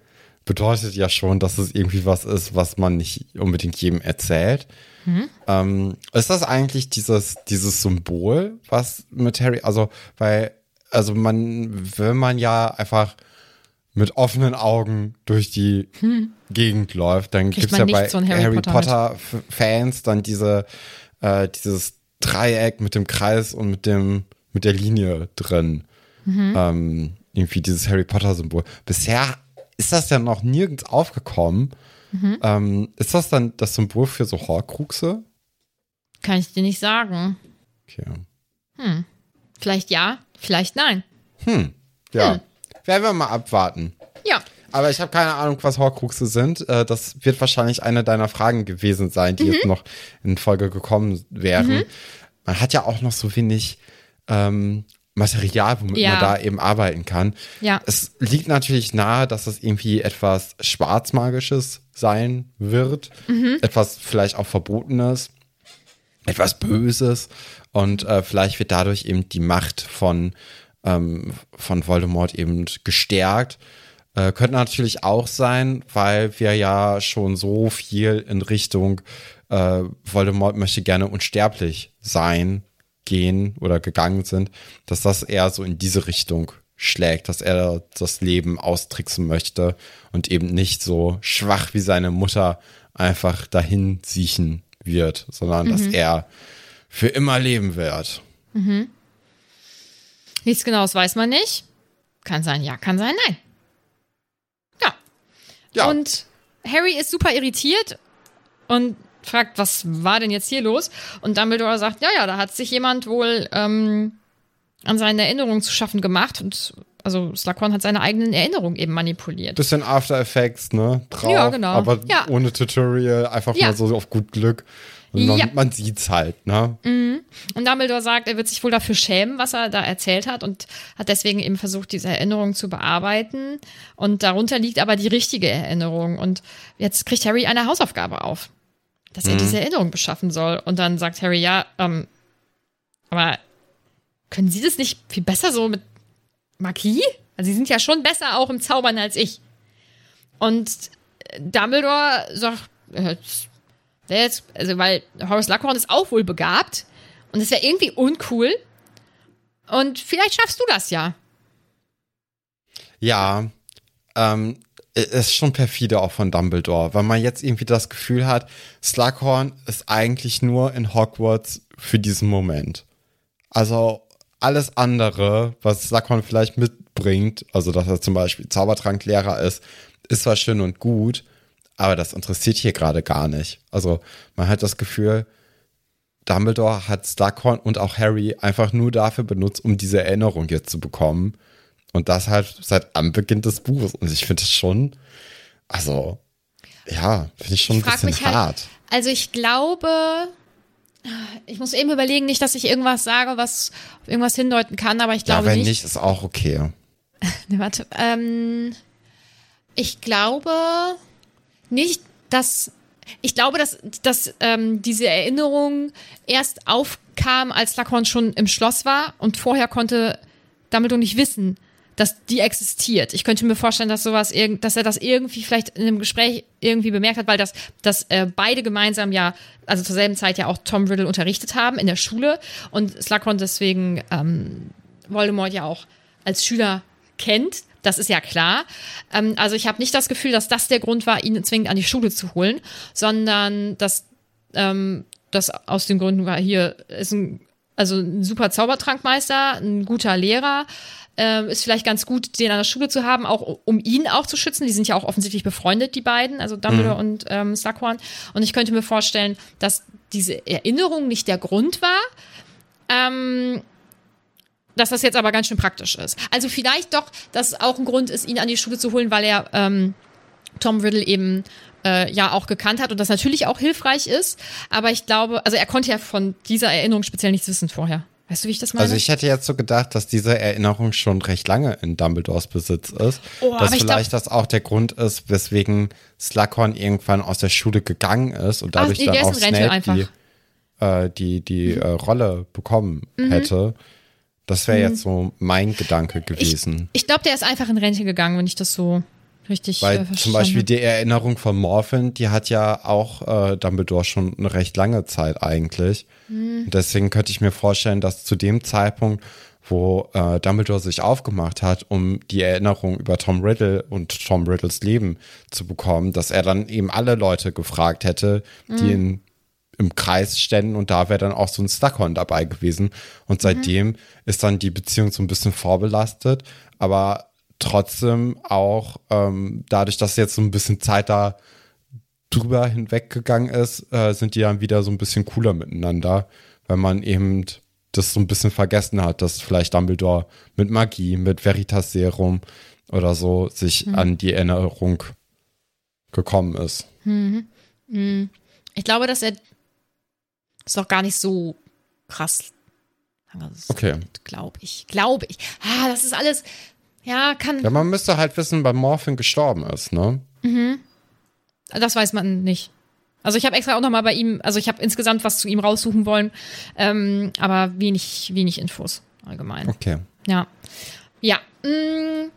bedeutet ja schon, dass es irgendwie was ist, was man nicht unbedingt jedem erzählt. Hm? Ähm, ist das eigentlich dieses, dieses Symbol, was mit Harry, also, weil, also man, wenn man ja einfach mit offenen Augen durch die Gegend läuft, dann Hm. Gibt es ja bei Harry Harry, Potter Potter, Fans dann diese, äh, dieses Dreieck mit dem Kreis und mit dem, mit der Linie drin. Ähm, irgendwie dieses Harry Potter-Symbol. Bisher ist das ja noch nirgends aufgekommen. Ähm, ist das dann das Symbol für so Horcruxe? Kann ich dir nicht sagen. Okay. Vielleicht ja, vielleicht nein. Ja. Hm. Werden wir mal abwarten. Ja. Aber ich habe keine Ahnung, was Horcruxe sind. Äh, das wird wahrscheinlich eine deiner Fragen gewesen sein, die Mhm. jetzt noch in Folge gekommen wären. Man hat ja auch noch so wenig ähm, Material, womit Ja. man da eben arbeiten kann. Ja. Es liegt natürlich nahe, dass es irgendwie etwas Schwarzmagisches sein wird. Mhm. Etwas vielleicht auch Verbotenes. Etwas Böses. Und äh, vielleicht wird dadurch eben die Macht von, ähm, von Voldemort eben gestärkt. Äh, könnte natürlich auch sein, weil wir ja schon so viel in Richtung äh, Voldemort möchte gerne unsterblich sein gehen oder gegangen sind, dass das eher so in diese Richtung schlägt, dass er das Leben austricksen möchte und eben nicht so schwach wie seine Mutter einfach dahin siechen wird, sondern dass er für immer leben wird. Nichts Genaues weiß man nicht. Kann sein, ja, kann sein, nein. Ja. Ja, Und Harry ist super irritiert und fragt, was war denn jetzt hier los? Und Dumbledore sagt, ja, ja, da hat sich jemand wohl ähm, an seinen Erinnerungen zu schaffen gemacht und also Slughorn hat seine eigenen Erinnerungen eben manipuliert. bisschen After Effects, ne? Drauf, Ja, genau. aber Ja. ohne Tutorial, einfach Ja. mal so auf gut Glück. Und man, Ja. man sieht's halt, ne? Und Dumbledore sagt, er wird sich wohl dafür schämen, was er da erzählt hat und hat deswegen eben versucht, diese Erinnerung zu bearbeiten. Und darunter liegt aber die richtige Erinnerung. Und jetzt kriegt Harry eine Hausaufgabe auf, dass er diese Erinnerung beschaffen soll. Und dann sagt Harry, ja, ähm, aber können Sie das nicht viel besser so mit Magie? Also Sie sind ja schon besser auch im Zaubern als ich. Und Dumbledore sagt, äh, jetzt, also weil Horace Luckhorn ist auch wohl begabt und es wäre irgendwie uncool. Und vielleicht schaffst du das ja. Ja, ähm, ist schon perfide auch von Dumbledore, weil man jetzt irgendwie das Gefühl hat, Slughorn ist eigentlich nur in Hogwarts für diesen Moment. Also alles andere, was Slughorn vielleicht mitbringt, also dass er zum Beispiel Zaubertranklehrer ist, ist zwar schön und gut, aber das interessiert hier gerade gar nicht. Also man hat das Gefühl, Dumbledore hat Slughorn und auch Harry einfach nur dafür benutzt, um diese Erinnerung jetzt zu bekommen. Und das halt seit Anbeginn des Buches. Und ich finde es schon, also, ja, finde ich schon ich ein bisschen halt, hart. Also ich glaube, ich muss eben überlegen, nicht, dass ich irgendwas sage, was auf irgendwas hindeuten kann, aber ich glaube ja, wenn nicht. nicht, ist auch okay. ne, warte. Ähm, ich glaube nicht, dass ich glaube, dass, dass ähm, diese Erinnerung erst aufkam, als Lacron schon im Schloss war und vorher konnte Dumbledore nicht wissen, dass die existiert. Ich könnte mir vorstellen, dass sowas dass er das irgendwie vielleicht in einem Gespräch irgendwie bemerkt hat, weil das, dass äh, beide gemeinsam ja, also zur selben Zeit ja auch Tom Riddle unterrichtet haben in der Schule und Slughorn deswegen ähm, Voldemort ja auch als Schüler kennt. Das ist ja klar. Ähm, also ich habe nicht das Gefühl, dass das der Grund war, ihn zwingend an die Schule zu holen, sondern dass ähm, das aus den Gründen war, hier ist ein, also ein super Zaubertrankmeister, ein guter Lehrer, ähm, ist vielleicht ganz gut, den an der Schule zu haben, auch um ihn auch zu schützen. Die sind ja auch offensichtlich befreundet, die beiden, also Dumbledore mhm. und ähm, Slughorn. Und ich könnte mir vorstellen, dass diese Erinnerung nicht der Grund war. Ähm, dass das jetzt aber ganz schön praktisch ist. Also vielleicht doch, dass es auch ein Grund ist, ihn an die Schule zu holen, weil er ähm, Tom Riddle eben äh, ja auch gekannt hat und das natürlich auch hilfreich ist. Aber ich glaube, also er konnte ja von dieser Erinnerung speziell nichts wissen vorher. Weißt du, wie ich das meine? Also ich hätte jetzt so gedacht, dass diese Erinnerung schon recht lange in Dumbledores Besitz ist. Oh, dass vielleicht glaub, das auch der Grund ist, weswegen Slughorn irgendwann aus der Schule gegangen ist und dadurch Ach, dann auch Snape die, äh, die, die mhm. äh, Rolle bekommen mhm. hätte. Das wäre mhm. jetzt so mein Gedanke gewesen. Ich, ich glaube, der ist einfach in Rente gegangen, wenn ich das so richtig Weil äh, zum Beispiel die Erinnerung von Morphin, die hat ja auch äh, Dumbledore schon eine recht lange Zeit eigentlich. Mhm. Deswegen könnte ich mir vorstellen, dass zu dem Zeitpunkt, wo äh, Dumbledore sich aufgemacht hat, um die Erinnerung über Tom Riddle und Tom Riddles Leben zu bekommen, dass er dann eben alle Leute gefragt hätte, die mhm. in im Kreis ständen und da wäre dann auch so ein Stuckhorn dabei gewesen. Und seitdem mhm. ist dann die Beziehung so ein bisschen vorbelastet, aber trotzdem auch ähm, dadurch, dass jetzt so ein bisschen Zeit da drüber hinweggegangen ist, äh, sind die dann wieder so ein bisschen cooler miteinander, weil man eben das so ein bisschen vergessen hat, dass vielleicht Dumbledore mit Magie, mit Veritas Serum oder so sich mhm. an die Erinnerung gekommen ist. Mhm. mhm. Ich glaube, dass er ist doch gar nicht so krass. Okay. Glaube ich. Glaube ich. Ah, das ist alles. Ja, kann. Ja, man müsste halt wissen, wann Morphin gestorben ist, ne? Mhm. Das weiß man nicht. Also ich habe extra auch nochmal bei ihm, also ich habe insgesamt was zu ihm raussuchen wollen, ähm, aber wenig, wenig Infos allgemein. Okay. Ja. Ja. Mh, mm,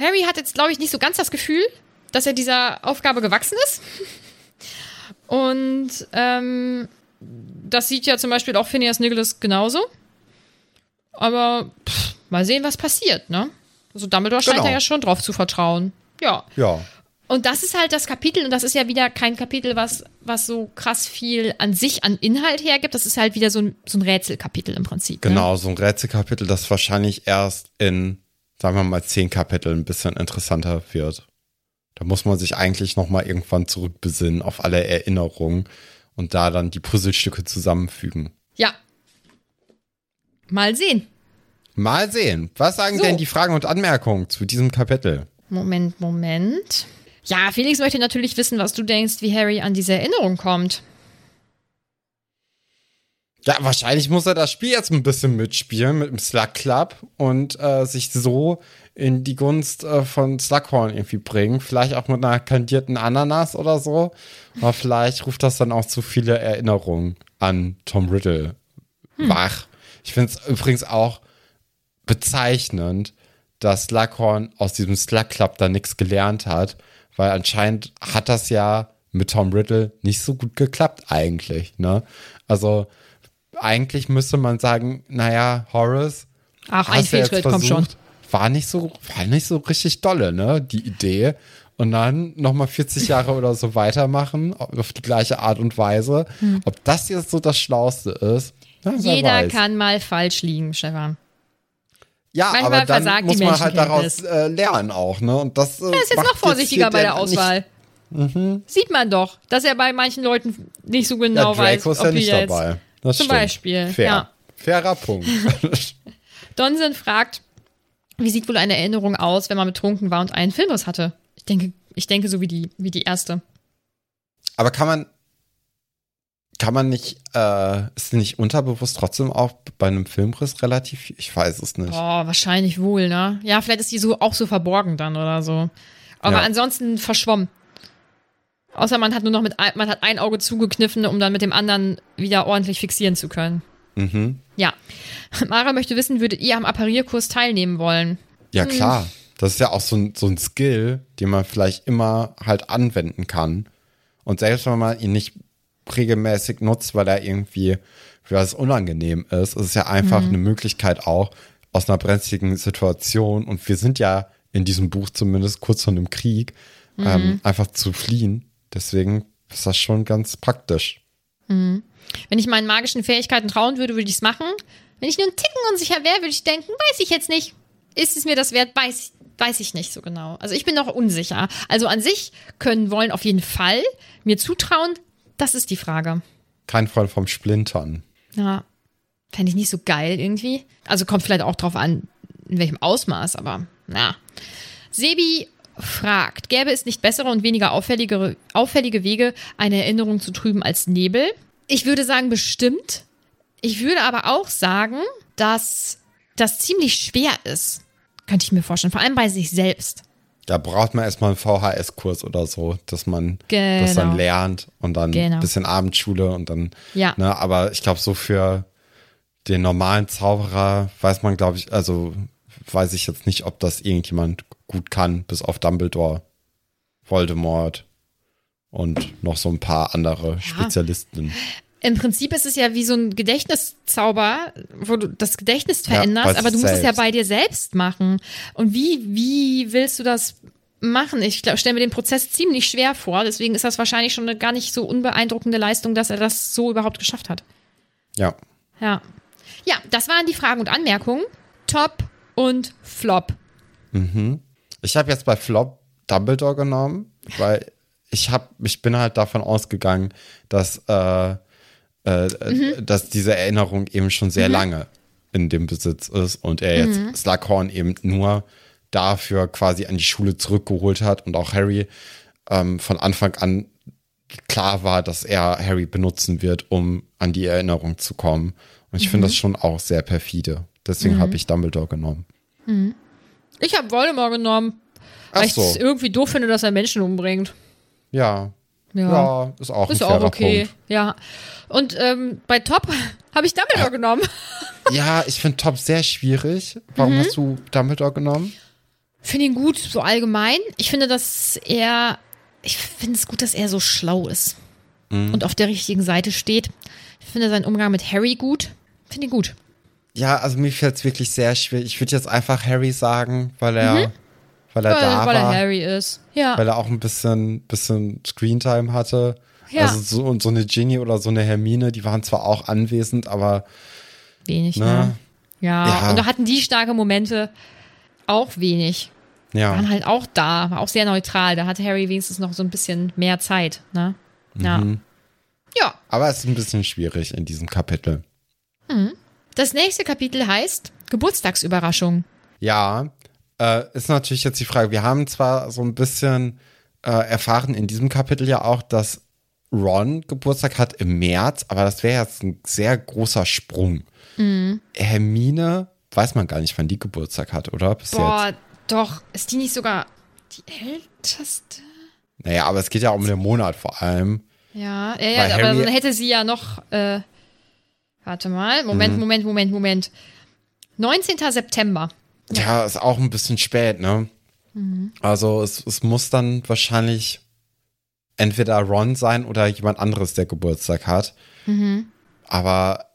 Harry hat jetzt, glaube ich, nicht so ganz das Gefühl, dass er dieser Aufgabe gewachsen ist. Und ähm, das sieht ja zum Beispiel auch Phineas Nicholas genauso. Aber pff, mal sehen, was passiert, ne? Also Dumbledore scheint genau. ja schon drauf zu vertrauen. Ja. Ja. Und das ist halt das Kapitel, und das ist ja wieder kein Kapitel, was, was so krass viel an sich, an Inhalt hergibt. Das ist halt wieder so ein, so ein Rätselkapitel im Prinzip. Ne? Genau, so ein Rätselkapitel, das wahrscheinlich erst in, sagen wir mal, zehn Kapiteln ein bisschen interessanter wird. Da muss man sich eigentlich nochmal irgendwann zurückbesinnen auf alle Erinnerungen und da dann die Puzzlestücke zusammenfügen. Ja. Mal sehen. Mal sehen. Was sagen so. denn die Fragen und Anmerkungen zu diesem Kapitel? Moment, Moment. Ja, Felix möchte natürlich wissen, was du denkst, wie Harry an diese Erinnerung kommt. Ja, wahrscheinlich muss er das Spiel jetzt ein bisschen mitspielen mit dem Slug Club und äh, sich so in die Gunst äh, von Slughorn irgendwie bringen. Vielleicht auch mit einer kandierten Ananas oder so. Aber vielleicht ruft das dann auch zu viele Erinnerungen an Tom Riddle hm. wach. Ich finde es übrigens auch bezeichnend, dass Slughorn aus diesem Slug Club da nichts gelernt hat, weil anscheinend hat das ja mit Tom Riddle nicht so gut geklappt eigentlich. Ne? Also eigentlich müsste man sagen, naja, Horace. Ach, ein Fehltritt, kommt schon. war nicht so, war nicht so richtig dolle, ne, die Idee. Und dann nochmal 40 Jahre oder so weitermachen, auf die gleiche Art und Weise. Ob das jetzt so das Schlauste ist, na, Hm. Jeder weiß. kann mal falsch liegen, Stefan. Ja, manchmal aber dann muss man halt daraus äh, lernen auch, ne? Und das äh, Er ist jetzt noch vorsichtiger hier bei der Auswahl. Sieht man doch, dass er bei manchen Leuten nicht so Ja, genau weiß, Draco ist ob ja nicht jetzt. dabei. Das Zum stimmt. Beispiel, Fair. ja. Fairer Punkt. Donson fragt, wie sieht wohl eine Erinnerung aus, wenn man betrunken war und einen Filmriss hatte? Ich denke, ich denke so wie die, wie die erste. Aber kann man, kann man nicht, äh, ist nicht unterbewusst trotzdem auch bei einem Filmriss relativ, ich weiß es nicht. Boah, wahrscheinlich wohl, ne? Ja, vielleicht ist die so auch so verborgen dann oder so. Aber Ja. ansonsten verschwommen. Außer man hat nur noch mit ein, man hat ein Auge zugekniffen, um dann mit dem anderen wieder ordentlich fixieren zu können. Mhm. Ja. Mara möchte wissen, würdet ihr am Apparierkurs teilnehmen wollen? Ja, klar. Das ist ja auch so ein, so ein Skill, den man vielleicht immer halt anwenden kann. Und selbst wenn man ihn nicht regelmäßig nutzt, weil er irgendwie für was unangenehm ist, ist es ja einfach eine Möglichkeit auch aus einer brenzligen Situation. Und wir sind ja in diesem Buch zumindest kurz vor einem Krieg, ähm, einfach zu fliehen. Deswegen ist das schon ganz praktisch. Wenn ich meinen magischen Fähigkeiten trauen würde, würde ich es machen. Wenn ich nur einen Ticken unsicher wäre, würde ich denken, weiß ich jetzt nicht. Ist es mir das wert? Weiß, weiß ich nicht so genau. Also ich bin noch unsicher. Also an sich können wollen auf jeden Fall. Mir zutrauen, das ist die Frage. Kein Freund vom Splintern. Ja, fände ich nicht so geil irgendwie. Also kommt vielleicht auch drauf an, in welchem Ausmaß, aber na. Sebi fragt, gäbe es nicht bessere und weniger auffälligere, auffällige Wege, eine Erinnerung zu trüben als Nebel? Ich würde sagen, bestimmt. Ich würde aber auch sagen, dass das ziemlich schwer ist. Könnte ich mir vorstellen. Vor allem bei sich selbst. Da braucht man erstmal einen VHS-Kurs oder so, dass man Genau. das dann lernt und dann Genau. ein bisschen Abendschule und dann, Ja. ne, aber ich glaube, so für den normalen Zauberer weiß man, glaube ich, also weiß ich jetzt nicht, ob das irgendjemand gut kann, bis auf Dumbledore, Voldemort und noch so ein paar andere Spezialisten. Im Prinzip ist es ja wie so ein Gedächtniszauber, wo du das Gedächtnis Ja, veränderst, bei aber du musst es ja bei dir selbst machen. Und wie, wie willst du das machen? Ich stelle mir den Prozess ziemlich schwer vor, deswegen ist das wahrscheinlich schon eine gar nicht so unbeeindruckende Leistung, dass er das so überhaupt geschafft hat. Ja. Ja. Ja, das waren die Fragen und Anmerkungen. Top und Flop. Ich habe jetzt bei Flop Dumbledore genommen, weil ich habe, ich bin halt davon ausgegangen, dass, äh, äh, dass diese Erinnerung eben schon sehr lange in dem Besitz ist und er jetzt Slughorn eben nur dafür quasi an die Schule zurückgeholt hat und auch Harry ähm, von Anfang an klar war, dass er Harry benutzen wird, um an die Erinnerung zu kommen. Und ich finde das schon auch sehr perfide. Deswegen habe ich Dumbledore genommen. Ich habe Voldemort genommen, weil Ach ich so. es irgendwie doof finde, dass er Menschen umbringt. Ja. Ja. Ja, ist auch Ist ein auch okay. Punkt. Ja. Und ähm, bei Top habe ich Dumbledore genommen. Ja, ich finde Top sehr schwierig. Warum Mhm. hast du Dumbledore genommen? Finde ihn gut, so allgemein. Ich finde, dass er, ich finde es gut, dass er so schlau ist Mhm. und auf der richtigen Seite steht. Ich finde seinen Umgang mit Harry gut. Finde ihn gut. Ja, also mir fällt es wirklich sehr schwer. Ich würde jetzt einfach Harry sagen, weil er, weil er Weil, da weil er war. Harry ist. Ja. Weil er auch ein bisschen, bisschen Screentime hatte. Ja. Also so, und so eine Ginny oder so eine Hermine, die waren zwar auch anwesend, aber wenig, Ne? ne? Ja. Ja. Und da hatten die starke Momente auch wenig. Waren ja. halt auch da, war auch sehr neutral. Da hatte Harry wenigstens noch so ein bisschen mehr Zeit, ne? Ja. Mhm. Ja. Aber es ist ein bisschen schwierig in diesem Kapitel. Das nächste Kapitel heißt Geburtstagsüberraschung. Ja, äh, ist natürlich jetzt die Frage. Wir haben zwar so ein bisschen äh, erfahren in diesem Kapitel ja auch, dass Ron Geburtstag hat im März, aber das wäre jetzt ein sehr großer Sprung. Mhm. Hermine weiß man gar nicht, wann die Geburtstag hat, oder? Bis jetzt. Boah, doch. Ist die nicht sogar die älteste? Naja, aber es geht ja um den Monat vor allem. Ja, ja, ja aber dann hätte sie ja noch. Äh, warte mal. Moment, Mhm. Moment, Moment, Moment. 19. September. Ja, ist auch ein bisschen spät, ne? Mhm. Also es, es muss dann wahrscheinlich entweder Ron sein oder jemand anderes, der Geburtstag hat. Mhm. Aber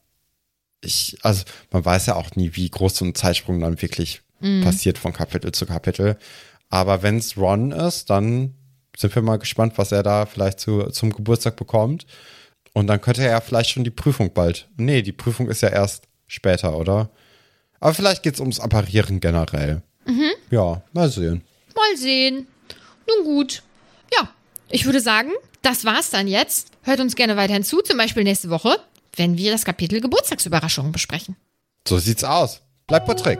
ich, also man weiß ja auch nie, wie groß so ein Zeitsprung dann wirklich passiert von Kapitel zu Kapitel. Aber wenn es Ron ist, dann sind wir mal gespannt, was er da vielleicht zu, zum Geburtstag bekommt. Und dann könnte er ja vielleicht schon die Prüfung bald. Nee, die Prüfung ist ja erst später, oder? Aber vielleicht geht es ums Apparieren generell. Ja, mal sehen. Mal sehen. Nun gut. Ja, ich würde sagen, das war's dann jetzt. Hört uns gerne weiterhin zu, zum Beispiel nächste Woche, wenn wir das Kapitel Geburtstagsüberraschungen besprechen. So sieht's aus. Bleibt bei Trick.